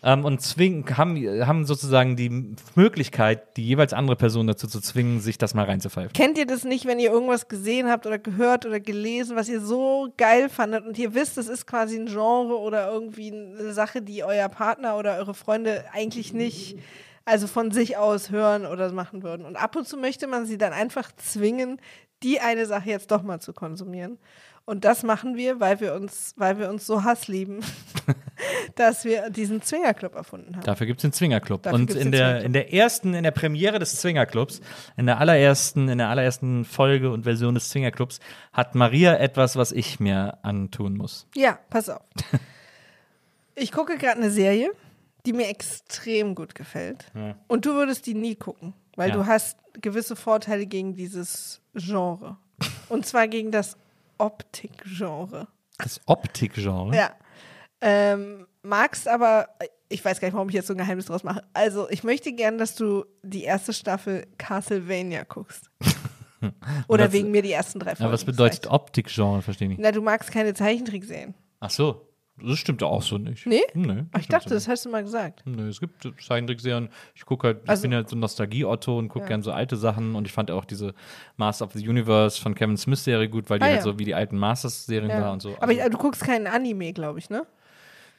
Ähm, und zwingen, haben, haben sozusagen die Möglichkeit, die jeweils andere Person dazu zu zwingen, sich das mal reinzupfeifen. Kennt ihr das nicht, wenn ihr irgendwas gesehen habt oder gehört oder gelesen, was ihr so geil fandet und ihr wisst, es ist quasi ein Genre oder irgendwie eine Sache, die euer Partner oder eure Freunde eigentlich nicht, also von sich aus hören oder machen würden. Und ab und zu möchte man sie dann einfach zwingen, die eine Sache jetzt doch mal zu konsumieren. Und das machen wir, weil wir uns, weil wir uns so Hass lieben, dass wir diesen Zwingerclub erfunden haben. Dafür gibt es den Zwingerclub. Dafür Und in der, Zwingerclub. in der ersten, in der Premiere des Zwingerclubs, in der allerersten, in der allerersten Folge und Version des Zwingerclubs, hat Maria etwas, was ich mir antun muss. Ja, pass auf. Ich gucke gerade eine Serie, die mir extrem gut gefällt. Und du würdest die nie gucken, weil Ja. du hast gewisse Vorteile gegen dieses Genre. Und zwar gegen das Optikgenre. Das Optikgenre. Ja. Ähm, magst aber, ich weiß gar nicht, warum ich jetzt so ein Geheimnis draus mache. Also, ich möchte gern, dass du die erste Staffel Castlevania guckst. Oder Was- wegen mir die ersten drei Folgen. Aber was bedeutet. Optik-Genre? Verstehe ich nicht. Na, du magst keine Zeichentrickserien. Ach so. Das stimmt ja auch so nicht. Nee? Nee. Ach, ich dachte, das hast du mal gesagt. Nö, es gibt Zeichentrickserien. Ich gucke halt, Also- ich bin ja so ein Nostalgie-Otto und gucke gern so alte Sachen und ich fand auch diese Master of the Universe von Kevin Smith Serie gut, weil die Ah, halt ja. so wie die alten Masters-Serien war Ja. und so. Aber Also du guckst keinen Anime, glaube ich, ne?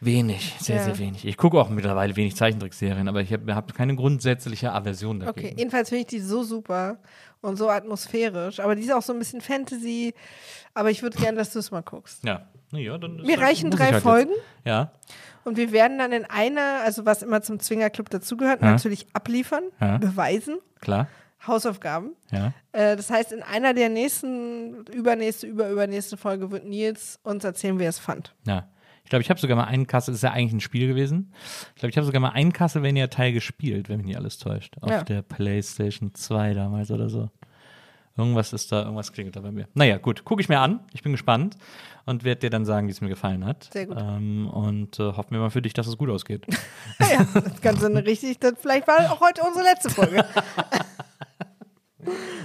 wenig, sehr, Ja. sehr wenig. Ich gucke auch mittlerweile wenig Zeichentrickserien, aber ich habe hab keine grundsätzliche Aversion dagegen. Okay, jedenfalls finde ich die so super und so atmosphärisch. Aber die ist auch so ein bisschen Fantasy. Aber ich würde gerne, dass du es mal guckst. Ja. Ja, dann Mir halt- reichen drei halt Folgen Jetzt. Ja, und wir werden dann in einer, also was immer zum Zwingerclub dazugehört, Ja. natürlich abliefern, Ja. beweisen, klar. Hausaufgaben. Ja. Äh, das heißt, in einer der nächsten, übernächste, überübernächste Folge wird Nils uns erzählen, wie er es fand. Ja. Ich glaube, ich habe sogar mal einen Kassel, das ist ja eigentlich ein Spiel gewesen. Ich glaube, ich habe sogar mal einen Castlevania-Teil gespielt, wenn mich nicht alles täuscht. Auf Ja. der PlayStation 2 damals oder so. Irgendwas ist da, irgendwas klingelt da bei mir. Naja, gut, gucke ich mir an. Ich bin gespannt und werde dir dann sagen, wie es mir gefallen hat. Sehr gut. Ähm, und äh, hoffen wir mal für dich, dass es gut ausgeht. ja, das eine richtig, das, vielleicht war auch heute unsere letzte Folge.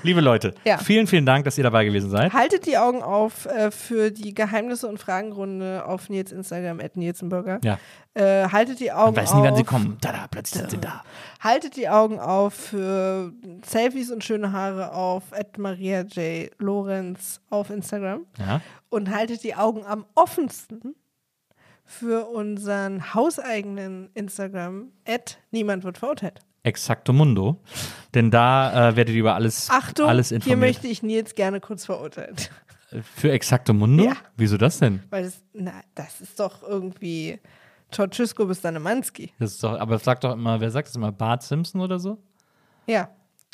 Liebe Leute, Ja. vielen, vielen Dank, dass ihr dabei gewesen seid. Haltet die Augen auf äh, für die Geheimnisse und Fragenrunde auf Nils Instagram, at Nilsenburger. Ja. Äh, haltet die Augen Man weiß auf. nie, wann sie kommen. Tada, plötzlich sind sie da. Haltet die Augen auf für Selfies und schöne Haare auf at Maria J. Lorenz auf Instagram. Ja. Und haltet die Augen am offensten für unseren hauseigenen Instagram at Niemand wird verurteilt. Exacto Mundo. Denn da äh, werdet ihr über alles, Achtung, alles hier informiert. möchte ich Nils gerne kurz verurteilen. Für Exacto Mundo? Ja. Wieso das denn? Weil das, na, das ist doch irgendwie Ceausescu bis Danemanski. Das ist doch, aber sag doch immer, wer sagt das immer? Bart Simpson oder so? Ja,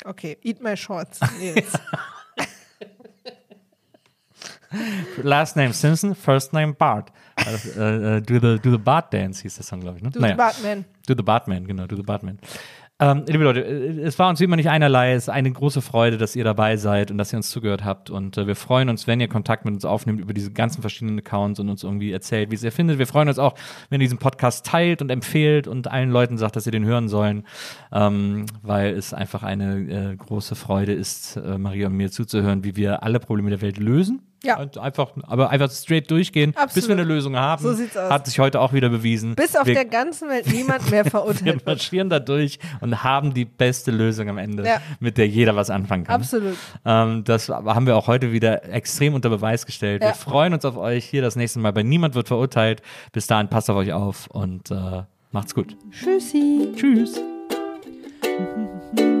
okay. Eat my shorts, Nils. Last name Simpson, first name Bart. Also, äh, äh, do, the, do the Bart Dance hieß der Song, glaube ich. Ne? Du Batman. Do the Bartman, genau, do the Bartman. Ähm, liebe Leute, äh, es war uns wie immer nicht einerlei. Es ist eine große Freude, dass ihr dabei seid und dass ihr uns zugehört habt. Und äh, wir freuen uns, wenn ihr Kontakt mit uns aufnimmt über diese ganzen verschiedenen Accounts und uns irgendwie erzählt, wie es ihr findet. Wir freuen uns auch, wenn ihr diesen Podcast teilt und empfehlt und allen Leuten sagt, dass sie den hören sollen, ähm, weil es einfach eine äh, große Freude ist, äh, Maria und mir zuzuhören, wie wir alle Probleme der Welt lösen. Ja. Einfach, aber einfach straight durchgehen, bis Absolut. wir eine Lösung haben. So sieht's aus. Hat sich heute auch wieder bewiesen. Bis auf wir, der ganzen Welt niemand mehr wir verurteilt wird. marschieren da durch und haben die beste Lösung am Ende, Ja. mit der jeder was anfangen kann. Absolut. Ähm, das haben wir auch heute wieder extrem unter Beweis gestellt. Ja. Wir freuen uns auf euch hier das nächste Mal bei Niemand wird verurteilt. Bis dahin passt auf euch auf und äh, macht's gut. Tschüssi. Tschüss.